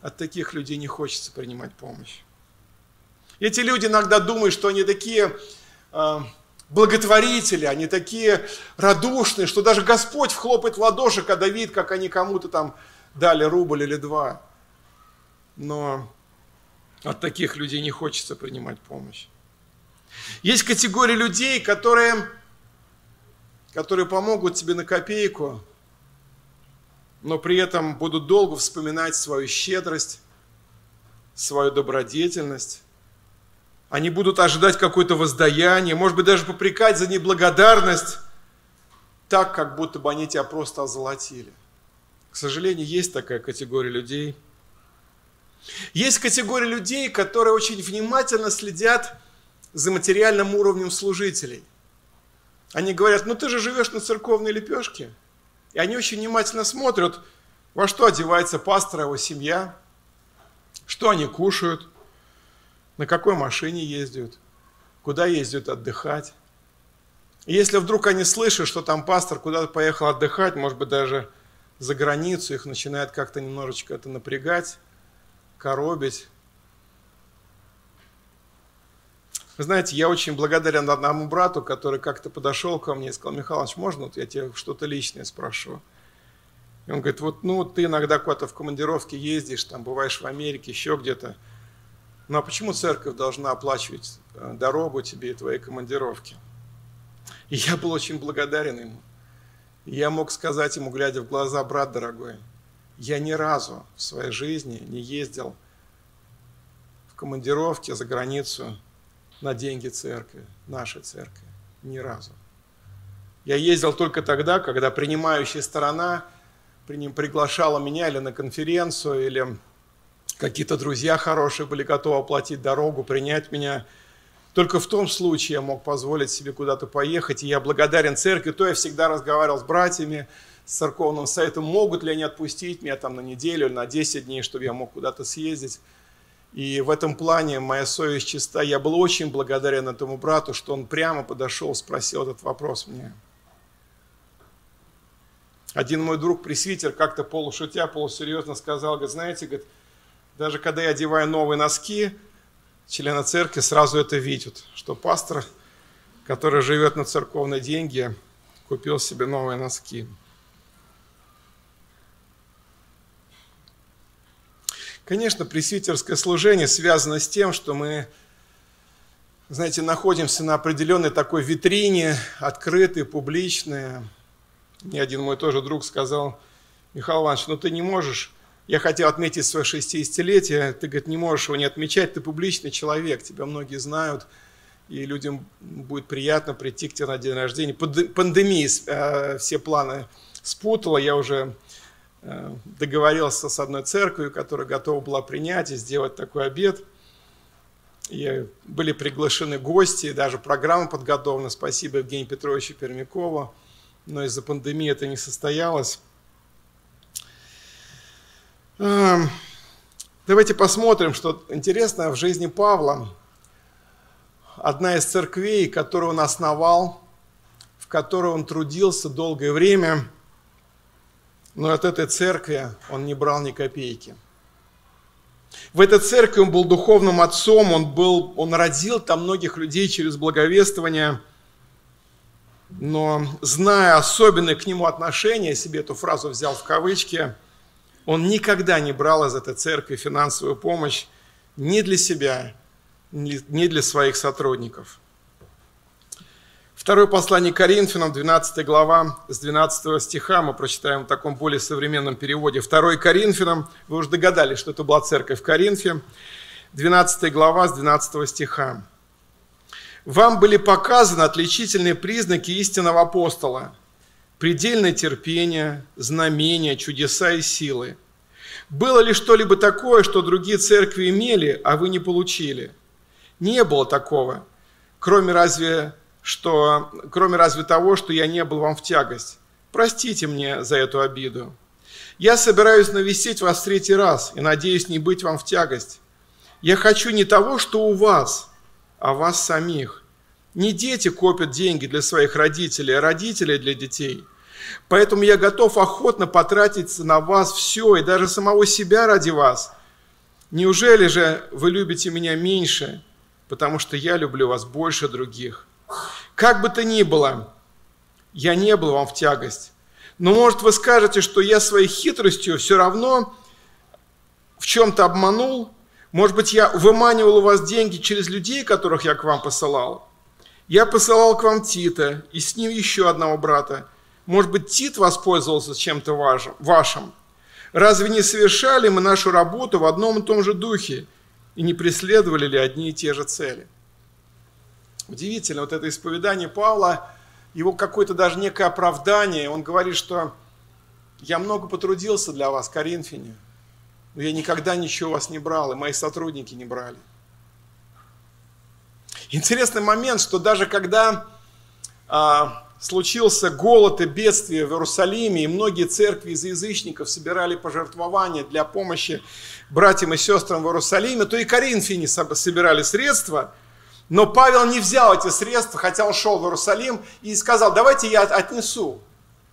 От таких людей не хочется принимать помощь. Эти люди иногда думают, что они такие э, благотворители, они такие радушные, что даже Господь вхлопает в ладоши, когда видит, как они кому-то там дали рубль или два. Но от таких людей не хочется принимать помощь. Есть категория людей, которые, которые помогут тебе на копейку, но при этом будут долго вспоминать свою щедрость, свою добродетельность. Они будут ожидать какое-то воздаяние, может быть, даже попрекать за неблагодарность, так, как будто бы они тебя просто озолотили. К сожалению, есть такая категория людей. Есть категория людей, которые очень внимательно следят за материальным уровнем служителей. Они говорят, ну ты же живешь на церковной лепешке. И они очень внимательно смотрят, во что одевается пастор, его семья, что они кушают, на какой машине ездят, куда ездят отдыхать. И если вдруг они слышат, что там пастор куда-то поехал отдыхать, может быть, даже за границу, их начинает как-то немножечко это напрягать, коробить. Вы знаете, я очень благодарен одному брату, который как-то подошел ко мне и сказал, Михайлович, можно вот я тебе что-то личное спрошу? И он говорит, вот ну ты иногда куда-то в командировке ездишь, там бываешь в Америке, еще где-то. Ну а почему церковь должна оплачивать э, дорогу тебе и твоей командировки? И я был очень благодарен ему. Я мог сказать ему, глядя в глаза, брат дорогой, я ни разу в своей жизни не ездил в командировке за границу на деньги церкви, нашей церкви. Ни разу. Я ездил только тогда, когда принимающая сторона приглашала меня или на конференцию, или какие-то друзья хорошие были готовы оплатить дорогу, принять меня. Только в том случае я мог позволить себе куда-то поехать, и я благодарен церкви. То я всегда разговаривал с братьями, с церковным советом, могут ли они отпустить меня там на неделю или на 10 дней, чтобы я мог куда-то съездить. И в этом плане моя совесть чиста. Я был очень благодарен этому брату, что он прямо подошел, спросил этот вопрос мне. Один мой друг, пресвитер, как-то полушутя, полусерьезно сказал, говорит, знаете, говорит, даже когда я одеваю новые носки, члены церкви сразу это видят, что пастор, который живет на церковные деньги, купил себе новые носки. Конечно, пресвитерское служение связано с тем, что мы, знаете, находимся на определенной такой витрине, открытой, публичной. Мне один мой тоже друг сказал, Михаил Иванович, ну ты не можешь, я хотел отметить свое 60-летие, ты, говорит, не можешь его не отмечать, ты публичный человек, тебя многие знают, и людям будет приятно прийти к тебе на день рождения. Пандемия э, все планы спутала, я уже Э, договорился с одной церковью, которая готова была принять и сделать такой обед. И были приглашены гости, даже программа подготовлена. Спасибо Евгению Петровичу Пермякову. Но из-за пандемии это не состоялось. Эм, давайте посмотрим, что интересно в жизни Павла. Одна из церквей, которую он основал, в которой он трудился долгое время – но от этой церкви он не брал ни копейки. В этой церкви он был духовным отцом, он, был, он родил там многих людей через благовествование. но зная особенное к нему отношение, я себе эту фразу взял в кавычки, он никогда не брал из этой церкви финансовую помощь ни для себя, ни для своих сотрудников. Второе послание Коринфянам, 12 глава, с 12 стиха, мы прочитаем в таком более современном переводе. Второй Коринфянам, вы уже догадались, что это была церковь в Коринфе, 12 глава, с 12 стиха. «Вам были показаны отличительные признаки истинного апостола, предельное терпение, знамения, чудеса и силы. Было ли что-либо такое, что другие церкви имели, а вы не получили? Не было такого, кроме разве что, кроме разве того, что я не был вам в тягость. Простите мне за эту обиду. Я собираюсь навестить вас в третий раз и надеюсь не быть вам в тягость. Я хочу не того, что у вас, а вас самих. Не дети копят деньги для своих родителей, а родители для детей. Поэтому я готов охотно потратить на вас все и даже самого себя ради вас. Неужели же вы любите меня меньше, потому что я люблю вас больше других? Как бы то ни было, я не был вам в тягость. Но может вы скажете, что я своей хитростью все равно в чем-то обманул? Может быть, я выманивал у вас деньги через людей, которых я к вам посылал? Я посылал к вам Тита и с ним еще одного брата. Может быть, Тит воспользовался чем-то вашим? Разве не совершали мы нашу работу в одном и том же духе и не преследовали ли одни и те же цели? Удивительно, вот это исповедание Павла, его какое-то даже некое оправдание. Он говорит, что я много потрудился для вас, Коринфяне, но я никогда ничего у вас не брал, и мои сотрудники не брали. Интересный момент, что даже когда а, случился голод и бедствие в Иерусалиме, и многие церкви из язычников собирали пожертвования для помощи братьям и сестрам в Иерусалиме, то и коринфяне собирали средства – но Павел не взял эти средства, хотя он шел в Иерусалим и сказал, давайте я отнесу.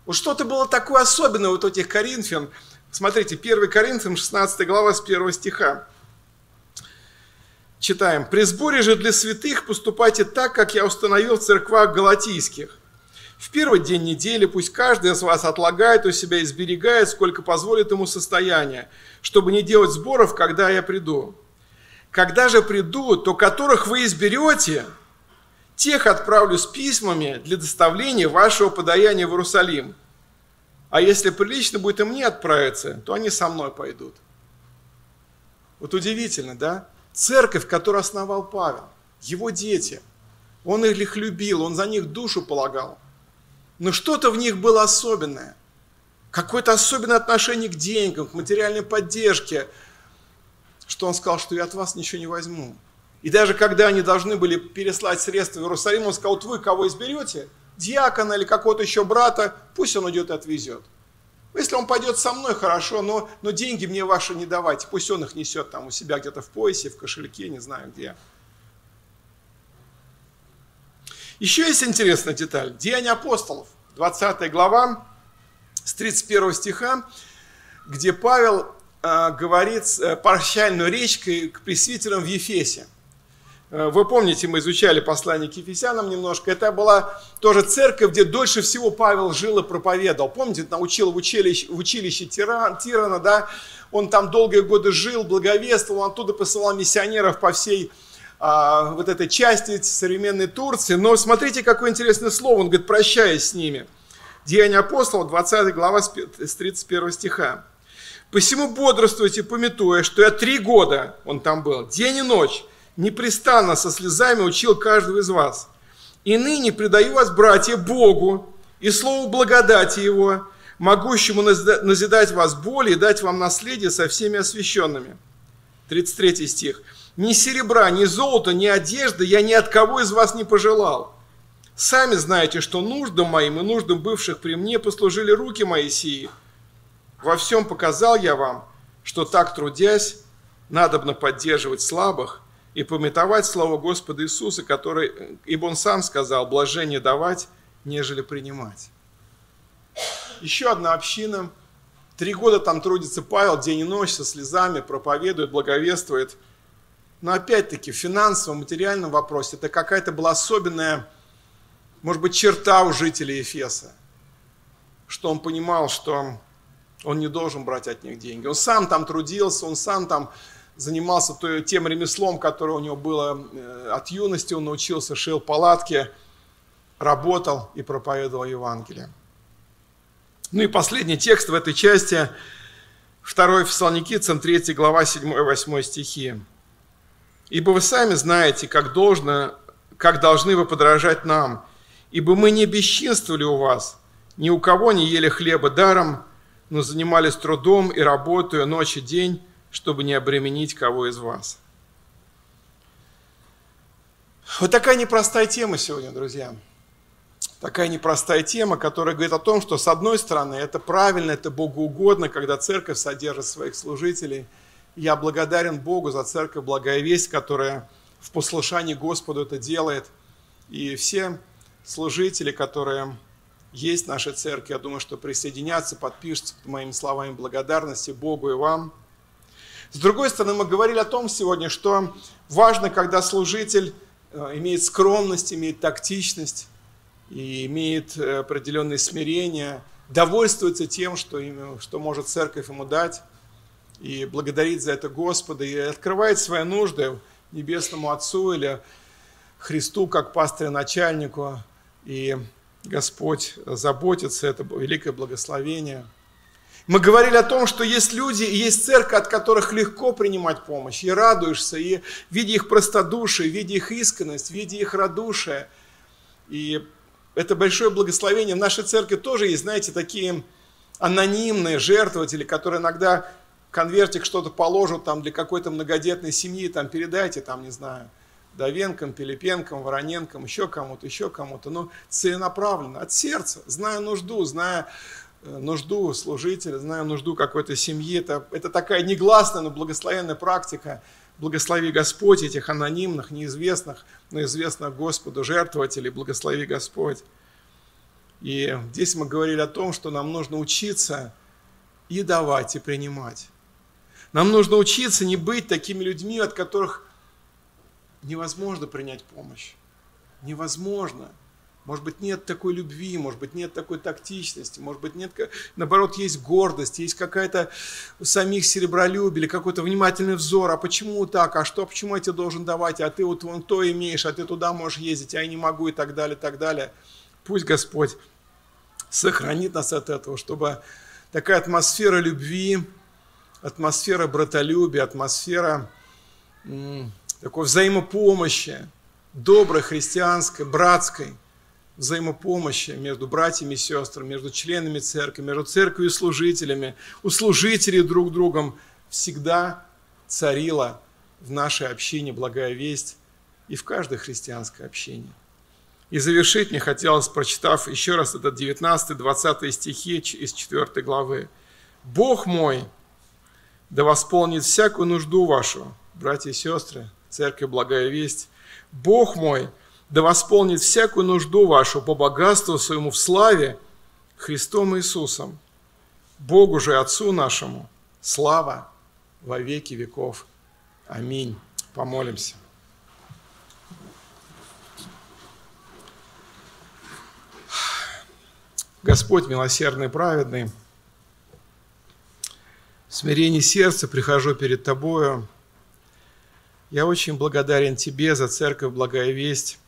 Вот что-то было такое особенное вот у этих коринфян. Смотрите, 1 Коринфян, 16 глава, с 1 стиха. Читаем. «При сборе же для святых поступайте так, как я установил в церквах галатийских. В первый день недели пусть каждый из вас отлагает у себя и сберегает, сколько позволит ему состояние, чтобы не делать сборов, когда я приду когда же придут, то которых вы изберете, тех отправлю с письмами для доставления вашего подаяния в Иерусалим. А если прилично будет и мне отправиться, то они со мной пойдут. Вот удивительно, да? Церковь, которую основал Павел, его дети, он их любил, он за них душу полагал. Но что-то в них было особенное. Какое-то особенное отношение к деньгам, к материальной поддержке – что он сказал, что я от вас ничего не возьму. И даже когда они должны были переслать средства в Иерусалим, он сказал, вот вы кого изберете, диакона или какого-то еще брата, пусть он идет и отвезет. Если он пойдет со мной, хорошо, но, но деньги мне ваши не давайте, пусть он их несет там у себя где-то в поясе, в кошельке, не знаю где. Еще есть интересная деталь. Деяния апостолов, 20 глава, с 31 стиха, где Павел а, говорит э, прощальную речь к пресвитерам в Ефесе. Э, вы помните, мы изучали послание к Ефесянам немножко. Это была тоже церковь, где дольше всего Павел жил и проповедовал. Помните, научил в училище, в училище Тиран, Тирана, да? Он там долгие годы жил, благовествовал, он оттуда посылал миссионеров по всей а, вот этой части современной Турции. Но смотрите, какое интересное слово. Он говорит, прощаясь с ними. Деяния апостолов, 20 глава с 31 стиха. Посему бодрствуйте, пометуя, что я три года, он там был, день и ночь, непрестанно со слезами учил каждого из вас. И ныне предаю вас, братья, Богу и слову благодати Его, могущему назидать вас боли и дать вам наследие со всеми освященными. 33 стих. Ни серебра, ни золота, ни одежды я ни от кого из вас не пожелал. Сами знаете, что нуждам моим и нуждам бывших при мне послужили руки мои сии – во всем показал я вам, что так трудясь, надобно поддерживать слабых и пометовать славу Господа Иисуса, который, ибо Он сам сказал, блажение давать, нежели принимать. Еще одна община. Три года там трудится Павел, день и ночь со слезами, проповедует, благовествует. Но опять-таки в финансовом, материальном вопросе это какая-то была особенная может быть, черта у жителей Ефеса, что он понимал, что он не должен брать от них деньги. Он сам там трудился, он сам там занимался тем ремеслом, которое у него было э, от юности. Он научился, шил палатки, работал и проповедовал Евангелие. Ну и последний текст в этой части, 2 Фессалоникийцам, 3 глава, 7-8 стихи. «Ибо вы сами знаете, как, должно, как должны вы подражать нам, ибо мы не бесчинствовали у вас, ни у кого не ели хлеба даром, но занимались трудом и работаю ночь и день, чтобы не обременить кого из вас. Вот такая непростая тема сегодня, друзья. Такая непростая тема, которая говорит о том, что с одной стороны это правильно, это богоугодно, когда церковь содержит своих служителей. Я благодарен Богу за церковь Благая Весть, которая в послушании Господу это делает. И все служители, которые есть в нашей церкви. Я думаю, что присоединятся, подпишутся под моими словами благодарности Богу и вам. С другой стороны, мы говорили о том сегодня, что важно, когда служитель э, имеет скромность, имеет тактичность и имеет э, определенное смирение, довольствуется тем, что, ему, что может церковь ему дать, и благодарит за это Господа, и открывает свои нужды Небесному Отцу или Христу как пастырю-начальнику, и Господь заботится, это великое благословение. Мы говорили о том, что есть люди и есть церковь, от которых легко принимать помощь, и радуешься, и видя их простодушие, видя их искренность, видя их радушие. И это большое благословение. В нашей церкви тоже есть, знаете, такие анонимные жертвователи, которые иногда конвертик что-то положат там для какой-то многодетной семьи, там передайте, там, не знаю, Давенком, Пилипенком, Вороненком, еще кому-то, еще кому-то, но целенаправленно, от сердца, зная нужду, зная нужду служителя, зная нужду какой-то семьи. Это, это такая негласная, но благословенная практика. Благослови Господь этих анонимных, неизвестных, но известных Господу жертвователей. Благослови Господь. И здесь мы говорили о том, что нам нужно учиться и давать, и принимать. Нам нужно учиться не быть такими людьми, от которых невозможно принять помощь. Невозможно. Может быть, нет такой любви, может быть, нет такой тактичности, может быть, нет, наоборот, есть гордость, есть какая-то у самих серебролюбие какой-то внимательный взор. А почему так? А что, почему я тебе должен давать? А ты вот вон то имеешь, а ты туда можешь ездить, а я не могу и так далее, и так далее. Пусть Господь сохранит нас от этого, чтобы такая атмосфера любви, атмосфера братолюбия, атмосфера такой взаимопомощи, доброй христианской, братской взаимопомощи между братьями и сестрами, между членами церкви, между церковью и служителями, у служителей друг другом всегда царила в нашей общине благая весть и в каждой христианской общине. И завершить мне хотелось, прочитав еще раз этот 19-20 стихи из 4 главы. «Бог мой да восполнит всякую нужду вашу, братья и сестры, Церковь Благая Весть. Бог мой, да восполнит всякую нужду вашу по богатству своему в славе Христом Иисусом. Богу же Отцу нашему слава во веки веков. Аминь. Помолимся. Господь милосердный праведный, в смирении сердца прихожу перед Тобою, я очень благодарен Тебе за церковь «Благая весть».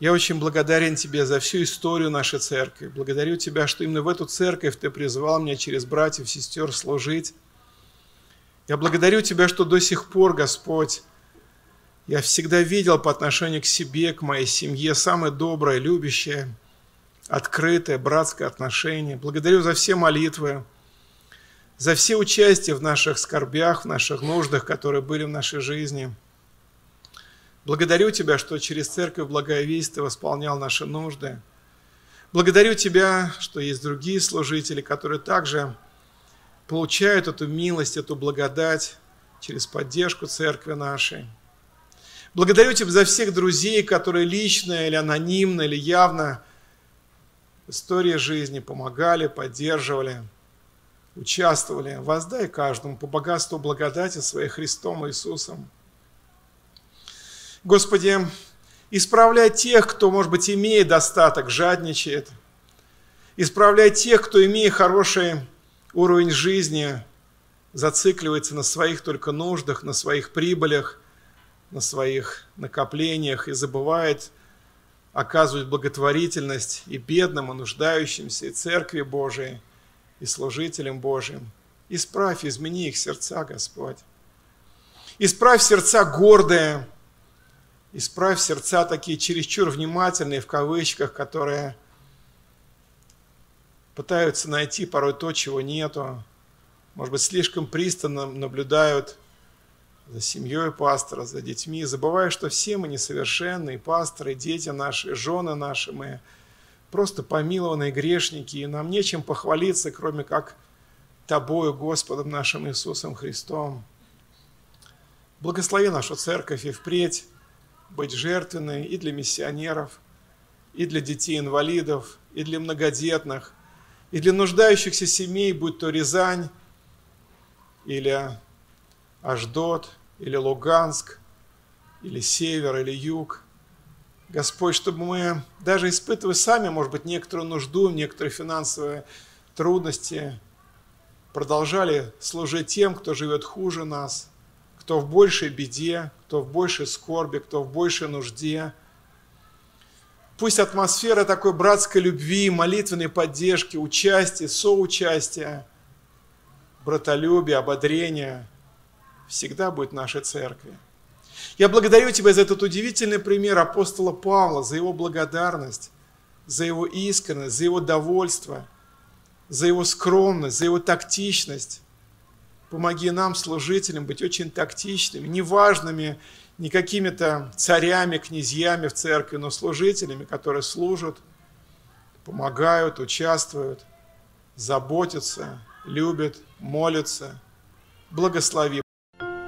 Я очень благодарен Тебе за всю историю нашей церкви. Благодарю Тебя, что именно в эту церковь Ты призвал меня через братьев, сестер служить. Я благодарю Тебя, что до сих пор, Господь, я всегда видел по отношению к себе, к моей семье, самое доброе, любящее, открытое, братское отношение. Благодарю за все молитвы, за все участие в наших скорбях, в наших нуждах, которые были в нашей жизни. Благодарю Тебя, что через Церковь Благая Весть Ты восполнял наши нужды. Благодарю Тебя, что есть другие служители, которые также получают эту милость, эту благодать через поддержку Церкви нашей. Благодарю Тебя за всех друзей, которые лично или анонимно, или явно в истории жизни помогали, поддерживали – участвовали. Воздай каждому по богатству благодати своей Христом Иисусом. Господи, Исправляй тех, кто, может быть, имеет достаток, жадничает. Исправляй тех, кто, имея хороший уровень жизни, зацикливается на своих только нуждах, на своих прибылях, на своих накоплениях и забывает оказывать благотворительность и бедным, и нуждающимся, и Церкви Божией, и служителям Божьим. Исправь, измени их сердца, Господь. Исправь сердца гордые, исправь сердца такие чересчур внимательные, в кавычках, которые пытаются найти порой то, чего нету. Может быть, слишком пристально наблюдают за семьей пастора, за детьми, забывая, что все мы несовершенные, пасторы, дети наши, жены наши, мы просто помилованные грешники, и нам нечем похвалиться, кроме как Тобою, Господом нашим Иисусом Христом. Благослови нашу церковь и впредь быть жертвенной и для миссионеров, и для детей-инвалидов, и для многодетных, и для нуждающихся семей, будь то Рязань, или Аждот, или Луганск, или Север, или Юг. Господь, чтобы мы, даже испытывая сами, может быть, некоторую нужду, некоторые финансовые трудности, продолжали служить тем, кто живет хуже нас, кто в большей беде, кто в большей скорби, кто в большей нужде. Пусть атмосфера такой братской любви, молитвенной поддержки, участия, соучастия, братолюбия, ободрения всегда будет в нашей церкви. Я благодарю Тебя за этот удивительный пример апостола Павла, за его благодарность, за его искренность, за его довольство – за его скромность, за его тактичность. Помоги нам, служителям, быть очень тактичными, неважными, не какими-то царями, князьями в церкви, но служителями, которые служат, помогают, участвуют, заботятся, любят, молятся. Благослови.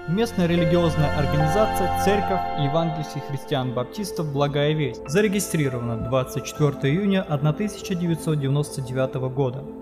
Местная религиозная организация Церковь Евангельских христиан-баптистов «Благая весть» зарегистрирована 24 июня 1999 года.